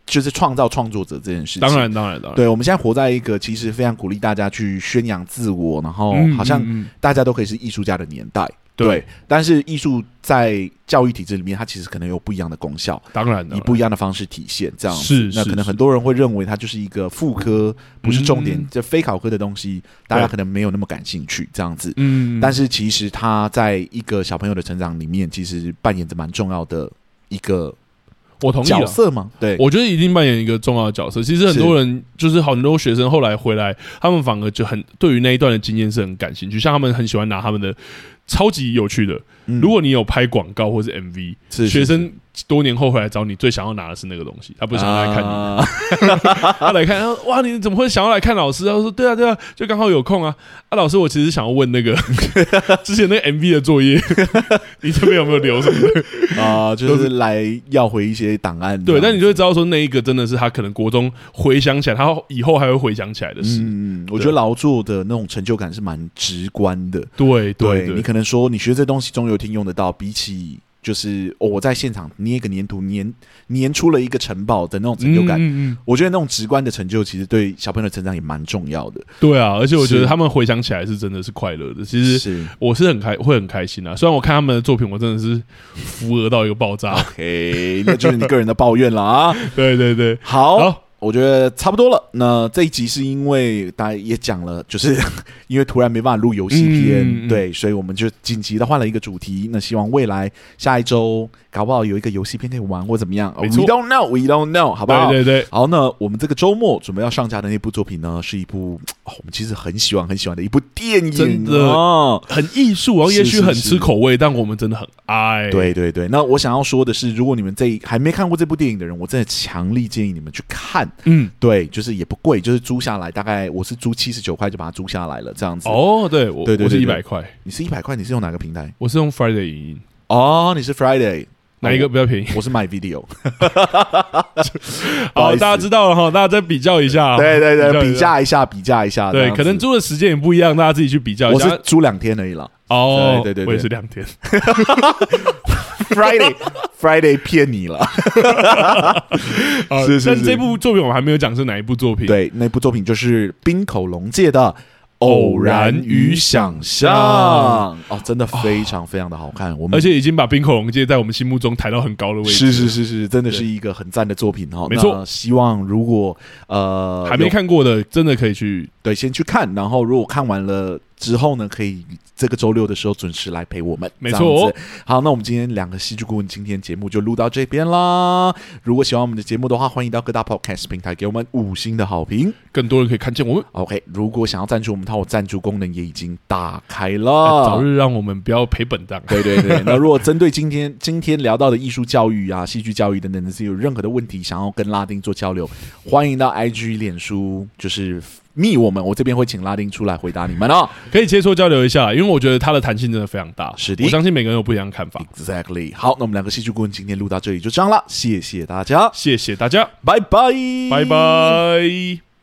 就是创造创作者这件事情，当然，当然，当然，对，我们现在活在一个其实非常鼓励大家去宣扬自我，然后好像大家都可以是艺术家的年代，嗯、对，但是艺术在教育体制里面，它其实可能有不一样的功效，当然，以不一样的方式体现。这样是，那可能很多人会认为它就是一个副科，不是重点，这、嗯、非考科的东西，大家可能没有那么感兴趣，这样子。嗯，但是其实它在一个小朋友的成长里面，其实扮演着蛮重要的一个。我同意角色吗？对，我觉得一定扮演一个重要的角色。其实很多人就是很多学生后来回来，他们反而就很对于那一段的经验是很感兴趣，像他们很喜欢拿他们的超级有趣的。如果你有拍广告或是 MV，学生。多年后回来找你，最想要拿的是那个东西。他不想要来看你，啊、<laughs> 他来看，他说：“哇，你怎么会想要来看老师？”他说：“对啊，对啊，就刚好有空啊。”啊，老师，我其实想要问那个 <laughs> 之前那个 MV 的作业，<laughs> 你这边有没有留什么的？啊，就是来要回一些档案。对，但你就会知道说，那一个真的是他可能国中回想起来，他以后还会回想起来的事。嗯，我觉得劳作的那种成就感是蛮直观的。对，对，对，对，你可能说你学这东西中有听用得到，比起。就是我在现场捏一个粘土，粘粘出了一个城堡的那种成就感。嗯嗯，我觉得那种直观的成就，其实对小朋友的成长也蛮重要的。对啊，而且我觉得他们回想起来是真的是快乐的。其实是我是很开会很开心啊。虽然我看他们的作品，我真的是扶额到一个爆炸。OK，那就是你个人的抱怨了啊。<laughs> 对对对，好。好我觉得差不多了。那这一集是因为大家也讲了，就是 <laughs> 因为突然没办法录游戏片，嗯，对，所以我们就紧急的换了一个主题。那希望未来下一周搞不好有一个游戏片可以玩或怎么样。We don't know, we don't know，好不好？对对对。好，那我们这个周末准备要上架的那部作品呢，是一部，哦，我们其实很喜欢很喜欢的一部电影，真的很艺术，然后也许很吃口味，但我们真的很爱。对对对。那我想要说的是，如果你们这还没看过这部电影的人，我真的强力建议你们去看。嗯，对，就是也不贵，就是租下来，大概我是租七十九块就把它租下来了，这样子。哦，对，我对对，是一百块，你是一百块，你是用哪个平台？我是用 Friday 影音。哦，你是 Friday，哪一个比较便宜？我是 My Video。<laughs> 好，大家知道了哈，大家再比较一下。对对对，比价一下，比价一下。对，可能租的时间也不一样，大家自己去比较一下。我是租两天而已了。哦，对对对，我也是两天。<laughs> Friday，Friday <laughs> 骗你了。是是是，但这部作品我还没有讲是哪一部作品。对，那部作品就是冰口龙介的《偶然与想象》哦，真的非常非常的好看。我们而且已经把冰恐龙界在我们心目中抬到很高的位置。是是是是，真的是一个很赞的作品哈。没错，希望如果呃还没看过的，真的可以去对先去看，然后如果看完了之后呢，可以。这个周六的时候准时来陪我们，没错。好，那我们今天两个戏剧顾问今天节目就录到这边啦。如果喜欢我们的节目的话，欢迎到各大 Podcast 平台给我们五星的好评，更多人可以看见我们。OK，如果想要赞助我们，它有赞助功能也已经打开了。早日让我们不要赔本账。对对对。<laughs> 那如果针对今天今天聊到的艺术教育啊、戏剧教育等等的，是有任何的问题想要跟拉丁做交流，欢迎到 IG、脸书，就是。密我们，我这边会请拉丁出来回答你们哦，可以切磋交流一下，因为我觉得它的弹性真的非常大。是的，我相信每个人有不一样的看法。Exactly。好，那我们两个戏剧顾问今天录到这里就这样了，谢谢大家，谢谢大家，拜拜，拜拜。